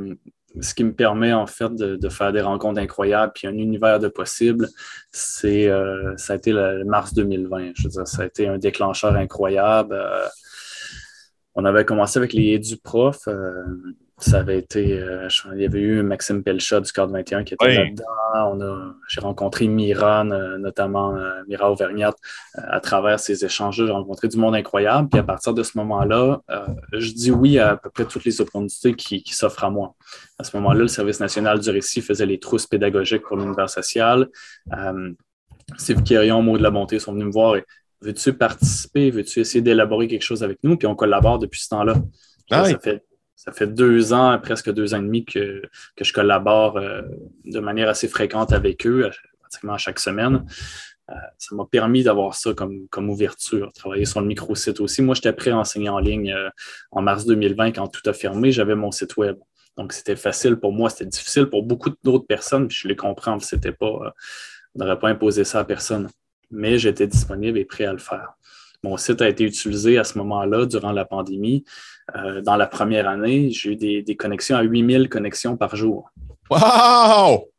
ce me permet en fait de, faire des rencontres incroyables puis un univers de possibles, c'est euh, ça a été le mars 2020. Je veux ça a été un déclencheur incroyable. Euh, on avait commencé avec les du prof ça avait été. Euh, il y avait eu Maxime Pelchat du Cadre 21 qui était là-dedans. J'ai rencontré Mira, notamment euh, Mira Auvergnat, euh, à travers ces échanges. J'ai rencontré du monde incroyable. Puis à partir de ce moment-là, je dis oui à à peu près toutes les opportunités qui, s'offrent à moi. À ce moment-là, le Service national du récit faisait les trousses pédagogiques pour l'univers social. Steve Quérion, Mot de la bonté, sont venus me voir et veux-tu participer? Veux-tu essayer d'élaborer quelque chose avec nous? Puis on collabore depuis ce temps-là. Ça fait ça fait deux ans, presque deux ans et demi que, je collabore euh, de manière assez fréquente avec eux, pratiquement chaque semaine. Euh, ça m'a permis d'avoir ça comme, comme ouverture, travailler sur le micro-site aussi. Moi, j'étais prêt à enseigner en ligne euh, en mars 2020 quand tout a fermé. J'avais mon site web. Donc, c'était facile pour moi, c'était difficile pour beaucoup d'autres personnes, puis je les comprends, c'était pas, on n'aurait pas imposé ça à personne. Mais j'étais disponible et prêt à le faire. Mon site a été utilisé à ce moment-là, durant la pandémie. Euh, dans la première année, j'ai eu des, connexions à 8000 connexions par jour. Wow!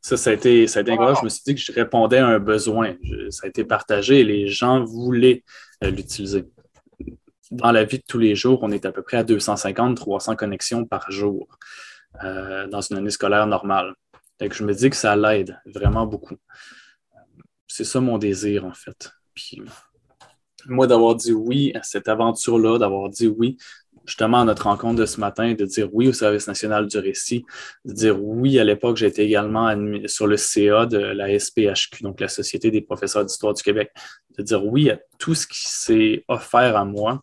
Ça, ça a été, ça incroyable. Je me suis dit que je répondais à un besoin. ça a été partagé et les gens voulaient euh, l'utiliser. Dans la vie de tous les jours, on est à peu près à 250-300 connexions par jour euh, dans une année scolaire normale. Donc, je me dis que ça l'aide vraiment beaucoup. C'est ça mon désir, en fait. Puis, moi, d'avoir dit oui à cette aventure-là, d'avoir dit oui justement à notre rencontre de ce matin, de dire oui au Service national du récit, de dire oui à l'époque, j'étais également sur le CA de la SPHQ, donc la Société des professeurs d'histoire du Québec, de dire oui à tout ce qui s'est offert à moi.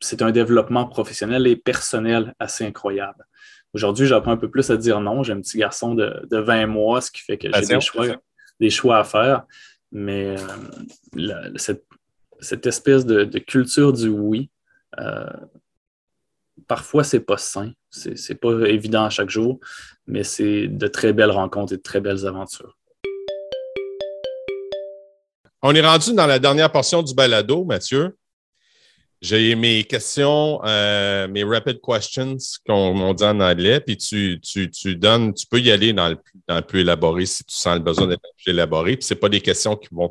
C'est un développement professionnel et personnel assez incroyable. Aujourd'hui, j'apprends un peu plus à dire non. J'ai un petit garçon de, 20 mois, ce qui fait que j'ai des choix, des choix à faire. Mais euh, cette, espèce de, culture du oui, euh, parfois, c'est pas sain. C'est pas évident à chaque jour, mais c'est de très belles rencontres et de très belles aventures. On est rendu dans la dernière portion du balado, Mathieu. J'ai mes questions, euh, mes rapid questions qu'on dit en anglais, puis tu, donnes, tu peux y aller dans le, plus élaboré si tu sens le besoin d'être plus élaboré. Puis ce pas des questions qui vont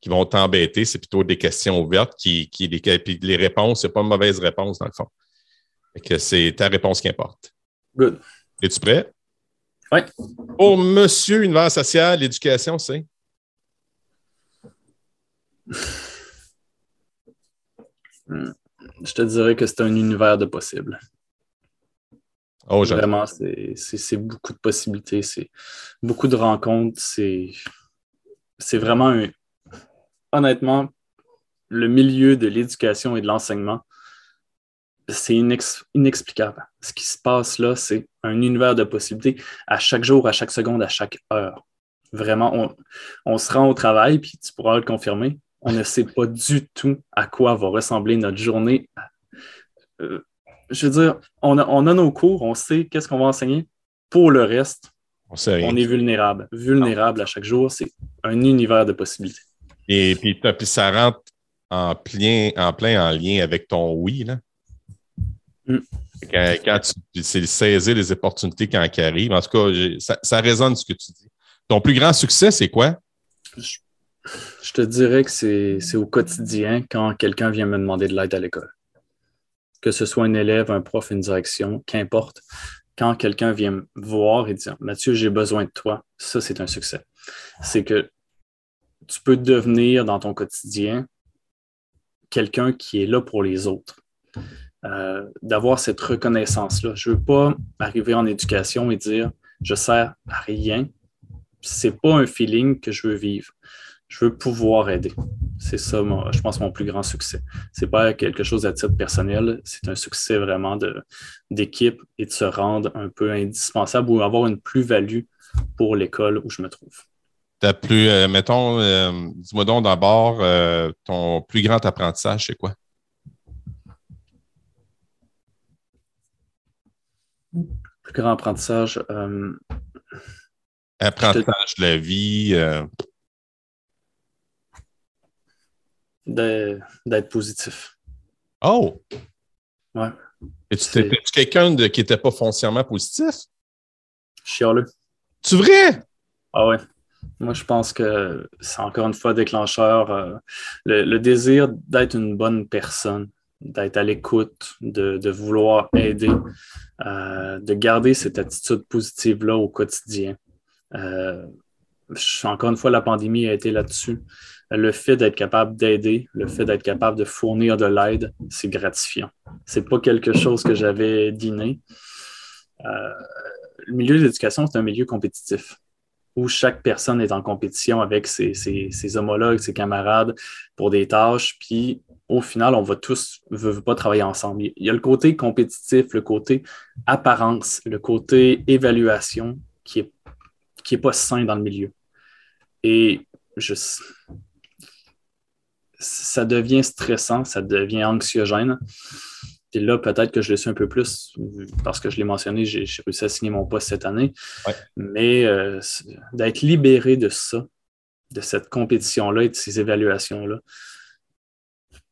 qui vont t'embêter, c'est plutôt des questions ouvertes qui, qui les, puis les réponses, c'est pas une mauvaise réponse dans le fond. que c'est ta réponse qui importe. Good. Es-tu prêt? Oui. Pour Monsieur Univers social, l'éducation, c'est? Hmm. Je te dirais que c'est un univers de possibles. Oh, Vraiment, c'est beaucoup de possibilités, c'est beaucoup de rencontres, c'est vraiment un. Honnêtement, le milieu de l'éducation et de l'enseignement, c'est inexplicable. Ce qui se passe là, c'est un univers de possibilités à chaque jour, à chaque seconde, à chaque heure. Vraiment, on, on se rend au travail, puis tu pourras le confirmer on ne sait pas du tout à quoi va ressembler notre journée. Euh, je veux dire, on a, nos cours, on sait qu'est-ce qu'on va enseigner. Pour le reste, on, est vulnérable. Vulnérable à chaque jour, c'est un univers de possibilités. Et puis, ça rentre en plein, en plein en lien avec ton oui, là. Mm. Quand, tu c'est saisir les opportunités quand elles arrivent. En tout cas, ça, ça résonne ce que tu dis. Ton plus grand succès, c'est quoi? Je te dirais que c'est au quotidien quand quelqu'un vient me demander de l'aide à l'école. Que ce soit un élève, un prof, une direction, qu'importe. Quand quelqu'un vient me voir et dire Mathieu, j'ai besoin de toi, ça, c'est un succès. C'est que tu peux devenir dans ton quotidien quelqu'un qui est là pour les autres. Euh, d'avoir cette reconnaissance-là. Je ne veux pas arriver en éducation et dire je sers à rien. Ce n'est pas un feeling que je veux vivre je veux pouvoir aider. C'est ça, je pense, mon plus grand succès. Ce n'est pas quelque chose à titre personnel, c'est un succès vraiment d'équipe et de se rendre un peu indispensable ou avoir une plus-value pour l'école où je me trouve. T'as plus, euh, mettons, euh, dis-moi donc d'abord, euh, ton plus grand apprentissage, c'est quoi? Plus grand apprentissage. apprentissage de la vie d'être positif. Oh! Ouais. Et tu étais quelqu'un qui n'était pas foncièrement positif? Chialeux. Tu vrai? Ah ouais. Moi, je pense que c'est encore une fois déclencheur. Euh, le, désir d'être une bonne personne, d'être à l'écoute, de, vouloir aider, euh, de garder cette attitude positive-là au quotidien. Euh, encore une fois, la pandémie a été là-dessus le fait d'être capable d'aider, le fait d'être capable de fournir de l'aide, c'est gratifiant. C'est pas quelque chose que j'avais dîné. Euh, le milieu de l'éducation, c'est un milieu compétitif où chaque personne est en compétition avec ses, homologues, ses camarades pour des tâches, puis au final, on va tous ne veut pas travailler ensemble. Il y a le côté compétitif, le côté apparence, le côté évaluation qui n'est est pas sain dans le milieu. Et je, ça devient stressant, ça devient anxiogène. Puis là, peut-être que je le suis un peu plus parce que je l'ai mentionné, j'ai réussi à signer mon poste cette année. Mais euh, d'être libéré de ça, de cette compétition-là et de ces évaluations-là,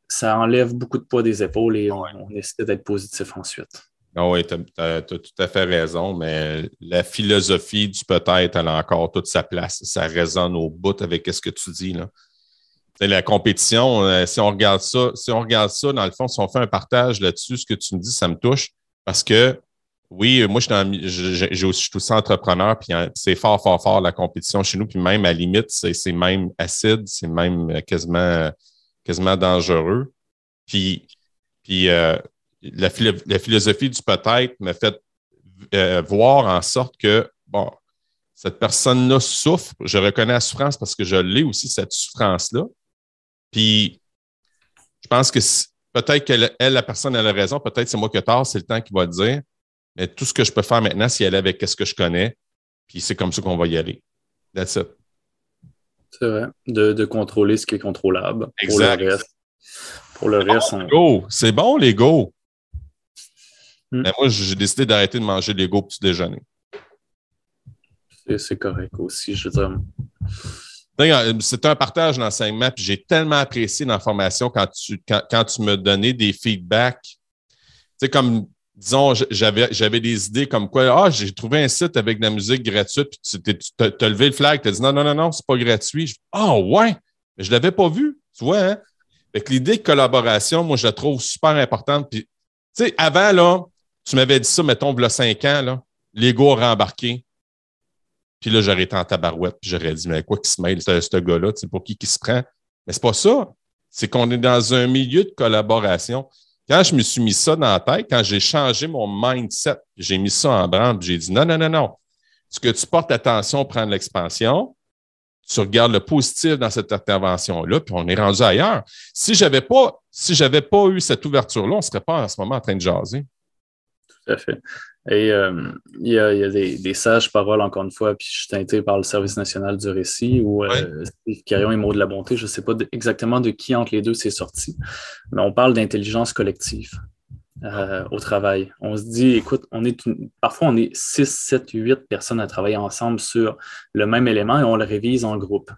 ça enlève beaucoup de poids des épaules et on, on essaie d'être positif ensuite. Ah oui, tu as, tout à fait raison, mais la philosophie du peut-être, elle a encore toute sa place. Ça résonne au bout avec ce que tu dis. Là. La compétition, euh, si on regarde ça, si on regarde ça, dans le fond, si on fait un partage là-dessus, ce que tu me dis, ça me touche parce que oui, moi, je suis aussi entrepreneur, puis hein, c'est fort, fort, fort la compétition chez nous, puis même à limite, c'est même acide, c'est même euh, quasiment, quasiment dangereux. Puis, puis euh, la, philosophie du peut-être me fait voir en sorte que, bon, cette personne-là souffre. Je reconnais la souffrance parce que je l'ai aussi, cette souffrance-là. Puis, je pense que peut-être qu'elle, la personne, elle a raison, peut-être c'est moi qui ai tort, c'est le temps qui va le dire. Mais tout ce que je peux faire maintenant, c'est aller avec ce que je connais. Puis c'est comme ça qu'on va y aller. That's it. C'est vrai. De, contrôler ce qui est contrôlable. Exact. Pour le reste, pour le reste C'est bon, les go. Hmm. Mais moi, j'ai décidé d'arrêter de manger les go petit déjeuner. C'est correct aussi, je veux dire. C'est un partage d'enseignement, puis j'ai tellement apprécié l'information quand tu, quand, tu me donnais des feedbacks. Tu sais, comme, disons, j'avais des idées comme quoi, ah, j'ai trouvé un site avec de la musique gratuite, puis tu as levé le flag, tu as dit non, non, non, non, c'est pas gratuit. Ah, ouais, mais je l'avais pas vu, tu vois, hein? Fait l'idée de collaboration, moi, je la trouve super importante. Puis, tu sais, avant, là, tu m'avais dit ça, mettons, il y a cinq ans, là, l'ego rembarqué. Puis là, j'aurais été en tabarouette, puis j'aurais dit, mais quoi qui se mêle, ce, ce gars-là, pour qui qui se prend? Mais c'est pas ça. C'est qu'on est dans un milieu de collaboration. Quand je me suis mis ça dans la tête, quand j'ai changé mon mindset, j'ai mis ça en branle, j'ai dit, non, non, non, non. Ce que tu portes attention, prendre l'expansion, tu regardes le positif dans cette intervention-là, puis on est rendu ailleurs. Si je n'avais pas, si pas eu cette ouverture-là, on serait pas en ce moment en train de jaser. Tout à fait. Et euh, il y a, des, sages paroles, encore une fois, puis je suis teinté par le Service national du récit ou euh, Carillon et Mots de la bonté. Je ne sais pas exactement de qui entre les deux c'est sorti, mais on parle d'intelligence collective euh, au travail. On se dit, écoute, on est parfois on est 6, 7, 8 personnes à travailler ensemble sur le même élément et on le révise en groupe.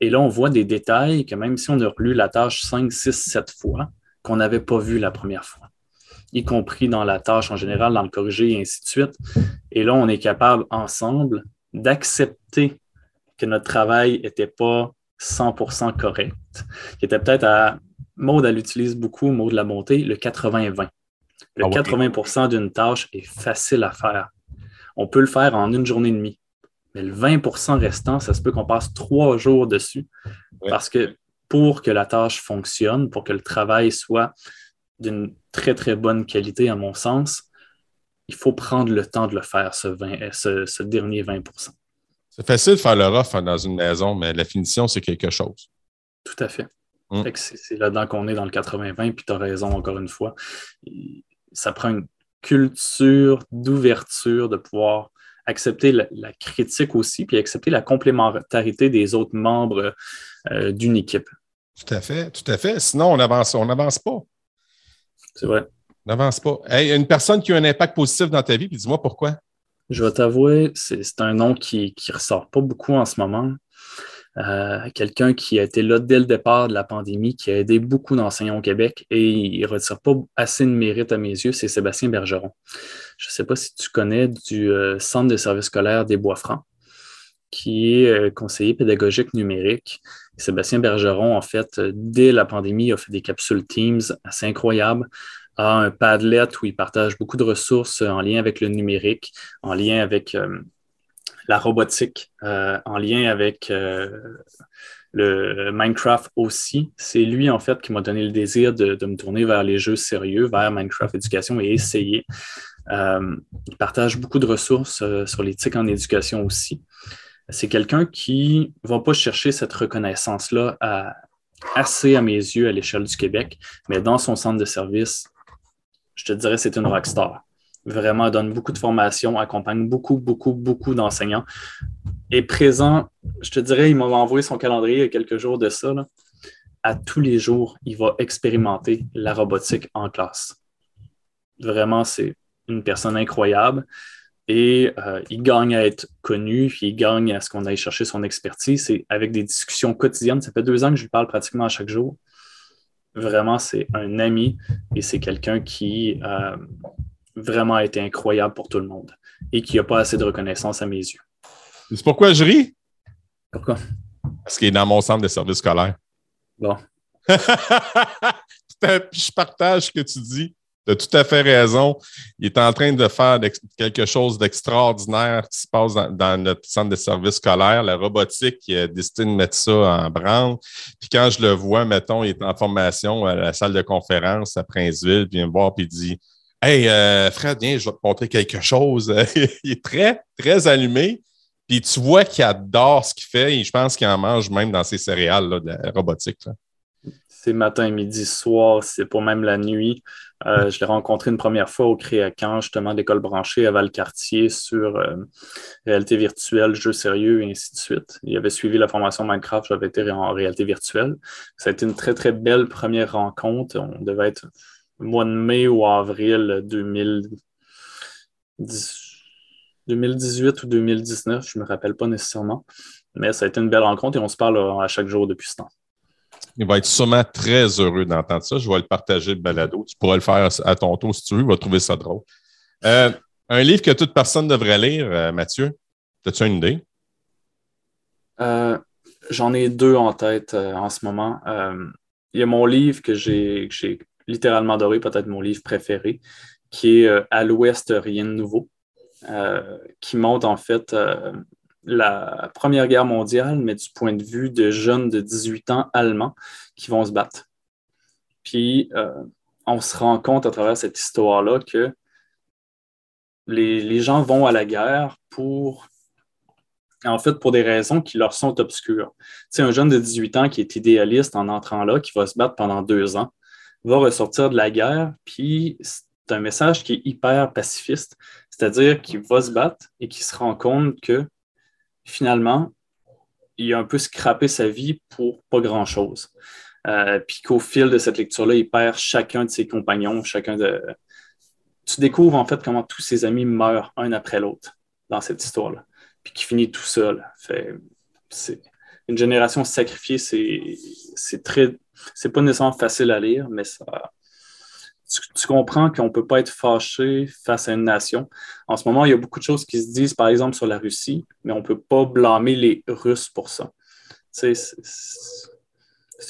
Et là, on voit des détails que même si on a relu la tâche 5, 6, 7 fois, qu'on n'avait pas vu la première fois y compris dans la tâche en général, dans le corrigé et ainsi de suite. Et là, on est capable ensemble d'accepter que notre travail n'était pas 100% correct, qui était peut-être à, Maud, elle utilise beaucoup, Maud de la montée, le 80-20. Le 80% ah d'une tâche est facile à faire. On peut le faire en une journée et demie. Mais le 20% restant, ça se peut qu'on passe trois jours dessus. Parce que pour que la tâche fonctionne, pour que le travail soit d'une très, très bonne qualité, à mon sens, il faut prendre le temps de le faire, ce, euh, ce, dernier 20% C'est facile de faire le rough hein, dans une maison, mais la finition, c'est quelque chose. Tout à fait. Hum. C'est là-dedans qu'on est dans le 80-20, puis tu as raison encore une fois. Ça prend une culture d'ouverture, de pouvoir accepter la, critique aussi, puis accepter la complémentarité des autres membres euh, d'une équipe. Tout à fait, tout à fait. Sinon, on n'avance on avance pas. C'est vrai. N'avance pas. une personne qui a un impact positif dans ta vie, puis dis-moi pourquoi. Je vais t'avouer, c'est un nom qui ne ressort pas beaucoup en ce moment. Euh, quelqu'un qui a été là dès le départ de la pandémie, qui a aidé beaucoup d'enseignants au Québec et il ne retire pas assez de mérite à mes yeux, c'est Sébastien Bergeron. Je ne sais pas si tu connais du euh, Centre de services scolaires des Bois-Francs, qui est euh, conseiller pédagogique numérique. Sébastien Bergeron, en fait, dès la pandémie, a fait des capsules Teams assez incroyables, a un Padlet où il partage beaucoup de ressources en lien avec le numérique, en lien avec euh, la robotique, euh, en lien avec euh, le Minecraft aussi. C'est lui, en fait, qui m'a donné le désir de, me tourner vers les jeux sérieux, vers Minecraft Éducation et essayer. il partage beaucoup de ressources sur l'éthique en éducation aussi c'est quelqu'un qui ne va pas chercher cette reconnaissance-là assez à mes yeux à l'échelle du Québec, mais dans son centre de service, je te dirais c'est une rockstar. Vraiment, donne beaucoup de formations, accompagne beaucoup, beaucoup, beaucoup d'enseignants. Et présent, je te dirais, il m'a envoyé son calendrier il y a quelques jours de ça. À tous les jours, il va expérimenter la robotique en classe. vraiment, c'est une personne incroyable. Et euh, il gagne à être connu, puis il gagne à ce qu'on aille chercher son expertise. C'est avec des discussions quotidiennes. Ça fait deux ans que je lui parle pratiquement à chaque jour. Vraiment, c'est un ami et c'est quelqu'un qui euh, vraiment a été incroyable pour tout le monde et qui n'a pas assez de reconnaissance à mes yeux. C'est pourquoi je ris? Pourquoi? Parce qu'il est dans mon centre de service scolaire. Bon. je partage ce que tu dis. Tu as tout à fait raison. Il est en train de faire quelque chose d'extraordinaire qui se passe dans, notre centre de service scolaire. La robotique, il a décidé de mettre ça en branle. Puis quand je le vois, mettons, il est en formation à la salle de conférence à Princeville, il vient me voir puis il dit Hey, euh, Fred, viens, je vais te montrer quelque chose. il est très, très allumé. Puis tu vois qu'il adore ce qu'il fait et je pense qu'il en mange même dans ses céréales de la robotique. C'est matin, midi, soir, c'est pour même la nuit. Euh, je l'ai rencontré une première fois au Créacan, justement, d'école branchée à Valcartier sur euh, réalité virtuelle, jeux sérieux et ainsi de suite. Il avait suivi la formation Minecraft, j'avais été en réalité virtuelle. Ça a été une très, très belle première rencontre. On devait être mois de mai ou avril 2018 ou 2019, je ne me rappelle pas nécessairement. Mais ça a été une belle rencontre et on se parle euh, à chaque jour depuis ce temps. Il va être sûrement très heureux d'entendre ça. Je vais le partager le balado. Tu pourras le faire à ton tour si tu veux. Il va trouver ça drôle. Euh, un livre que toute personne devrait lire, euh, Mathieu. As-tu une idée? J'en ai deux en tête en ce moment. il y a mon livre que j'ai littéralement adoré, peut-être mon livre préféré, qui est euh, À l'Ouest, rien de nouveau, euh, qui montre en fait euh, la Première Guerre mondiale, mais du point de vue de jeunes de 18 ans allemands qui vont se battre. Puis on se rend compte à travers cette histoire-là que les, gens vont à la guerre pour, en fait, pour des raisons qui leur sont obscures. C'est un jeune de 18 ans qui est idéaliste en entrant là, qui va se battre pendant deux ans, va ressortir de la guerre, puis c'est un message qui est hyper pacifiste, c'est-à-dire qu'il va se battre et qu'il se rend compte que finalement, il a un peu scrappé sa vie pour pas grand-chose. Euh, puis qu'au fil de cette lecture-là, il perd chacun de ses compagnons, chacun de. Tu découvres en fait comment tous ses amis meurent un après l'autre dans cette histoire-là, puis qu'il finit tout seul. Fait, c'est une génération sacrifiée, c'est très c'est pas nécessairement facile à lire, mais ça, tu, comprends qu'on ne peut pas être fâché face à une nation. En ce moment, il y a beaucoup de choses qui se disent, par exemple, sur la Russie, mais on ne peut pas blâmer les Russes pour ça. C'est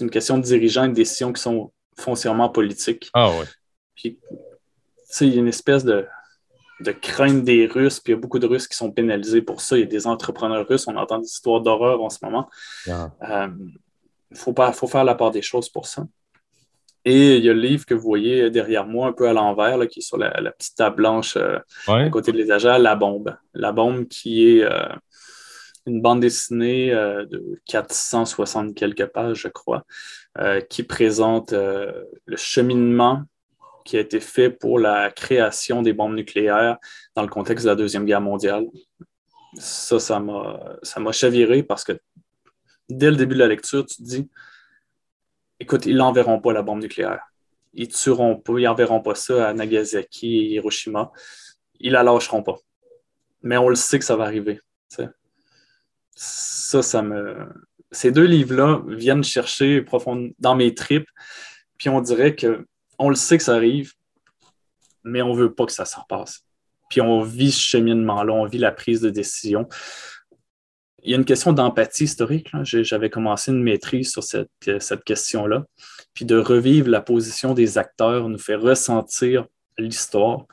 une question de dirigeants et de décisions qui sont foncièrement politiques. Ah ouais. Puis, il y a une espèce de, de crainte des Russes, puis il y a beaucoup de Russes qui sont pénalisés pour ça. Il y a des entrepreneurs russes, on entend des histoires d'horreur en ce moment. Ah. Euh, il faut, faut faire la part des choses pour ça. Et il y a le livre que vous voyez derrière moi, un peu à l'envers, qui est sur la, petite table blanche euh, à côté de l'étagère, La Bombe. La Bombe qui est euh, une bande dessinée euh, de 460 quelques pages, je crois, qui présente le cheminement qui a été fait pour la création des bombes nucléaires dans le contexte de la Deuxième Guerre mondiale. Ça, ça m'a chaviré parce que dès le début de la lecture, tu te dis écoute, ils n'enverront pas la bombe nucléaire. Ils tueront pas, ils n'enverront pas ça à Nagasaki et Hiroshima. Ils la lâcheront pas. Mais on le sait que ça va arriver. Ça, ça me. Ces deux livres-là viennent chercher profond dans mes tripes, puis on dirait que on le sait que ça arrive, mais on ne veut pas que ça se repasse. Puis on vit ce cheminement-là, on vit la prise de décision il y a une question d'empathie historique. J'avais commencé une maîtrise sur cette, cette question-là. Puis de revivre la position des acteurs nous fait ressentir l'histoire.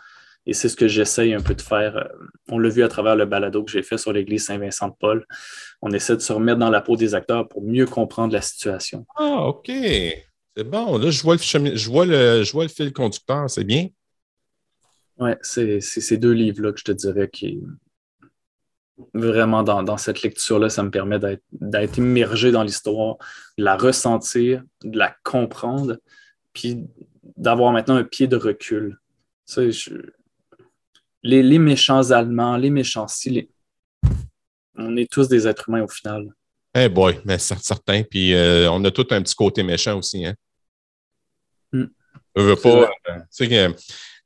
Et c'est ce que j'essaye un peu de faire. On l'a vu à travers le balado que j'ai fait sur l'église Saint-Vincent-de-Paul. On essaie de se remettre dans la peau des acteurs pour mieux comprendre la situation. Ah, OK. C'est bon. Là, je vois le, je vois le, je vois le fil conducteur. C'est bien. Oui, c'est ces deux livres-là que je te dirais qui, vraiment dans, cette lecture-là, ça me permet d'être immergé dans l'histoire, de la ressentir, de la comprendre, puis d'avoir maintenant un pied de recul. les, méchants Allemands, les méchants si, on est tous des êtres humains au final. Eh boy, mais certain. Puis euh, on a tous un petit côté méchant aussi. Hein? Hmm. pas. Euh,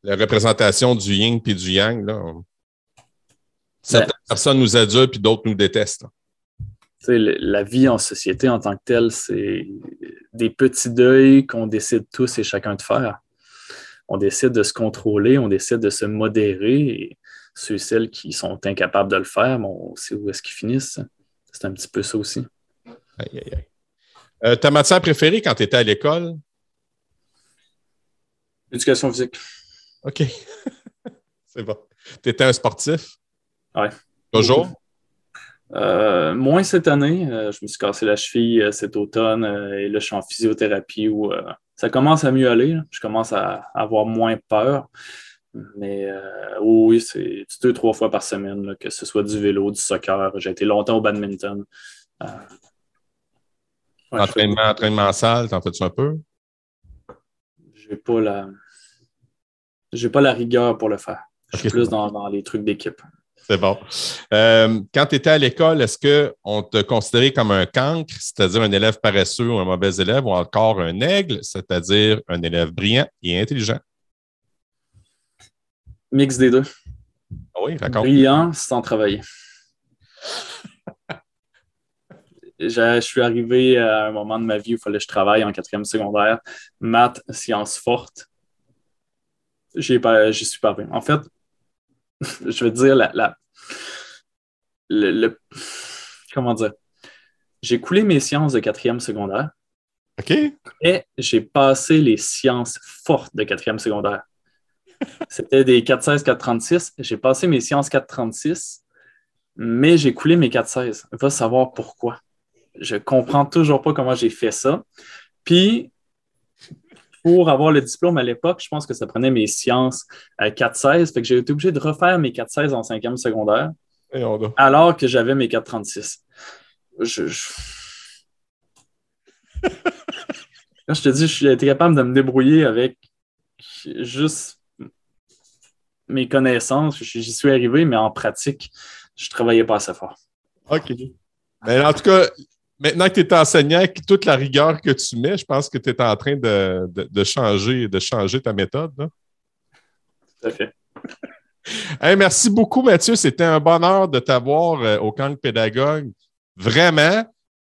la représentation du yin puis du yang. Là. Certaines personnes nous adulent puis d'autres nous détestent. La vie en société en tant que telle, c'est des petits deuils qu'on décide tous et chacun de faire. On décide de se contrôler, on décide de se modérer. Et ceux et celles qui sont incapables de le faire, on sait où est-ce qu'ils finissent. C'est un petit peu ça aussi. Aïe, aïe, aïe. Euh, ta matière préférée quand tu étais à l'école? Éducation physique. OK. C'est bon. Tu étais un sportif? Oui. Toujours? Euh, moins cette année. Euh, je me suis cassé la cheville cet automne et là, je suis en physiothérapie où ça commence à mieux aller. Je commence à avoir moins peur. Mais oui, c'est deux, trois fois par semaine, que ce soit du vélo, du soccer. J'ai été longtemps au badminton. entraînement, entraînement en salle, t'en fais-tu un peu? J'ai pas la. J'ai pas la rigueur pour le faire. Je suis plus dans, les trucs d'équipe. C'est bon. Euh, quand tu étais à l'école, est-ce qu'on te considérait comme un cancre, c'est-à-dire un élève paresseux ou un mauvais élève, ou encore un aigle, c'est-à-dire un élève brillant et intelligent? Mix des deux. Ah oui, d'accord. Brillant sans travailler. je, suis arrivé à un moment de ma vie où il fallait que je travaille en quatrième secondaire. Maths, sciences fortes. J'y suis parvenu. En fait, je veux dire, la, le, comment dire? J'ai coulé mes sciences de quatrième secondaire. OK. Et j'ai passé les sciences fortes de quatrième secondaire. C'était des 416, 436. J'ai passé mes sciences 436, mais j'ai coulé mes 416. Va savoir pourquoi je comprends toujours pas comment j'ai fait ça. Puis, pour avoir le diplôme à l'époque, je pense que ça prenait mes sciences à 4-16. Fait que j'ai été obligé de refaire mes 4-16 en cinquième secondaire. Alors que j'avais mes 4-36. Je, je... Quand je te dis, j'ai été capable de me débrouiller avec juste mes connaissances. J'y suis arrivé, mais en pratique, je ne travaillais pas assez fort. OK. Mais en tout cas, Maintenant que tu es enseignant, avec toute la rigueur que tu mets, je pense que tu es en train de, changer, de changer ta méthode. Tout à fait. merci beaucoup, Mathieu. C'était un bonheur de t'avoir euh, au camp de pédagogue. Vraiment.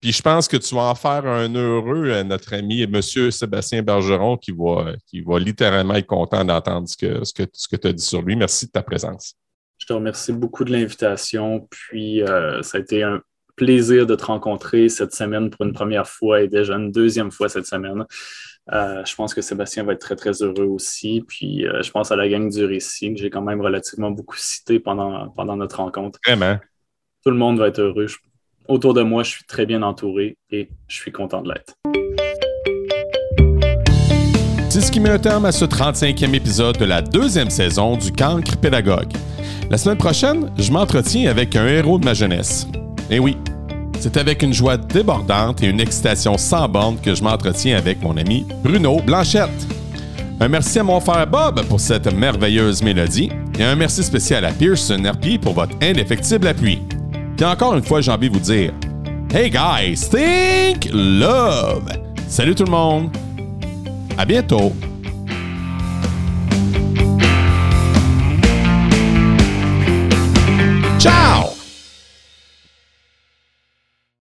Puis je pense que tu vas en faire un heureux, euh, notre ami M. Sébastien Bergeron, qui va, qui va littéralement être content d'entendre ce que, ce que, ce que tu as dit sur lui. Merci de ta présence. Je te remercie beaucoup de l'invitation. Puis, euh, ça a été un plaisir de te rencontrer cette semaine pour une première fois et déjà une deuxième fois cette semaine. Euh, je pense que Sébastien va être très, très heureux aussi. Puis euh, je pense à la gang du récit que j'ai quand même relativement beaucoup cité pendant, pendant notre rencontre. Vraiment. Tout le monde va être heureux. autour de moi, je suis très bien entouré et je suis content de l'être. C'est ce qui met un terme à ce 35e épisode de la deuxième saison du Cancre Pédagogue. La semaine prochaine, je m'entretiens avec un héros de ma jeunesse. Eh oui, c'est avec une joie débordante et une excitation sans borne que je m'entretiens avec mon ami Bruno Blanchette. Un merci à mon frère Bob pour cette merveilleuse mélodie et un merci spécial à Pearson RP pour votre indéfectible appui. Puis encore une fois, j'ai envie de vous dire Hey guys, think love! Salut tout le monde! À bientôt!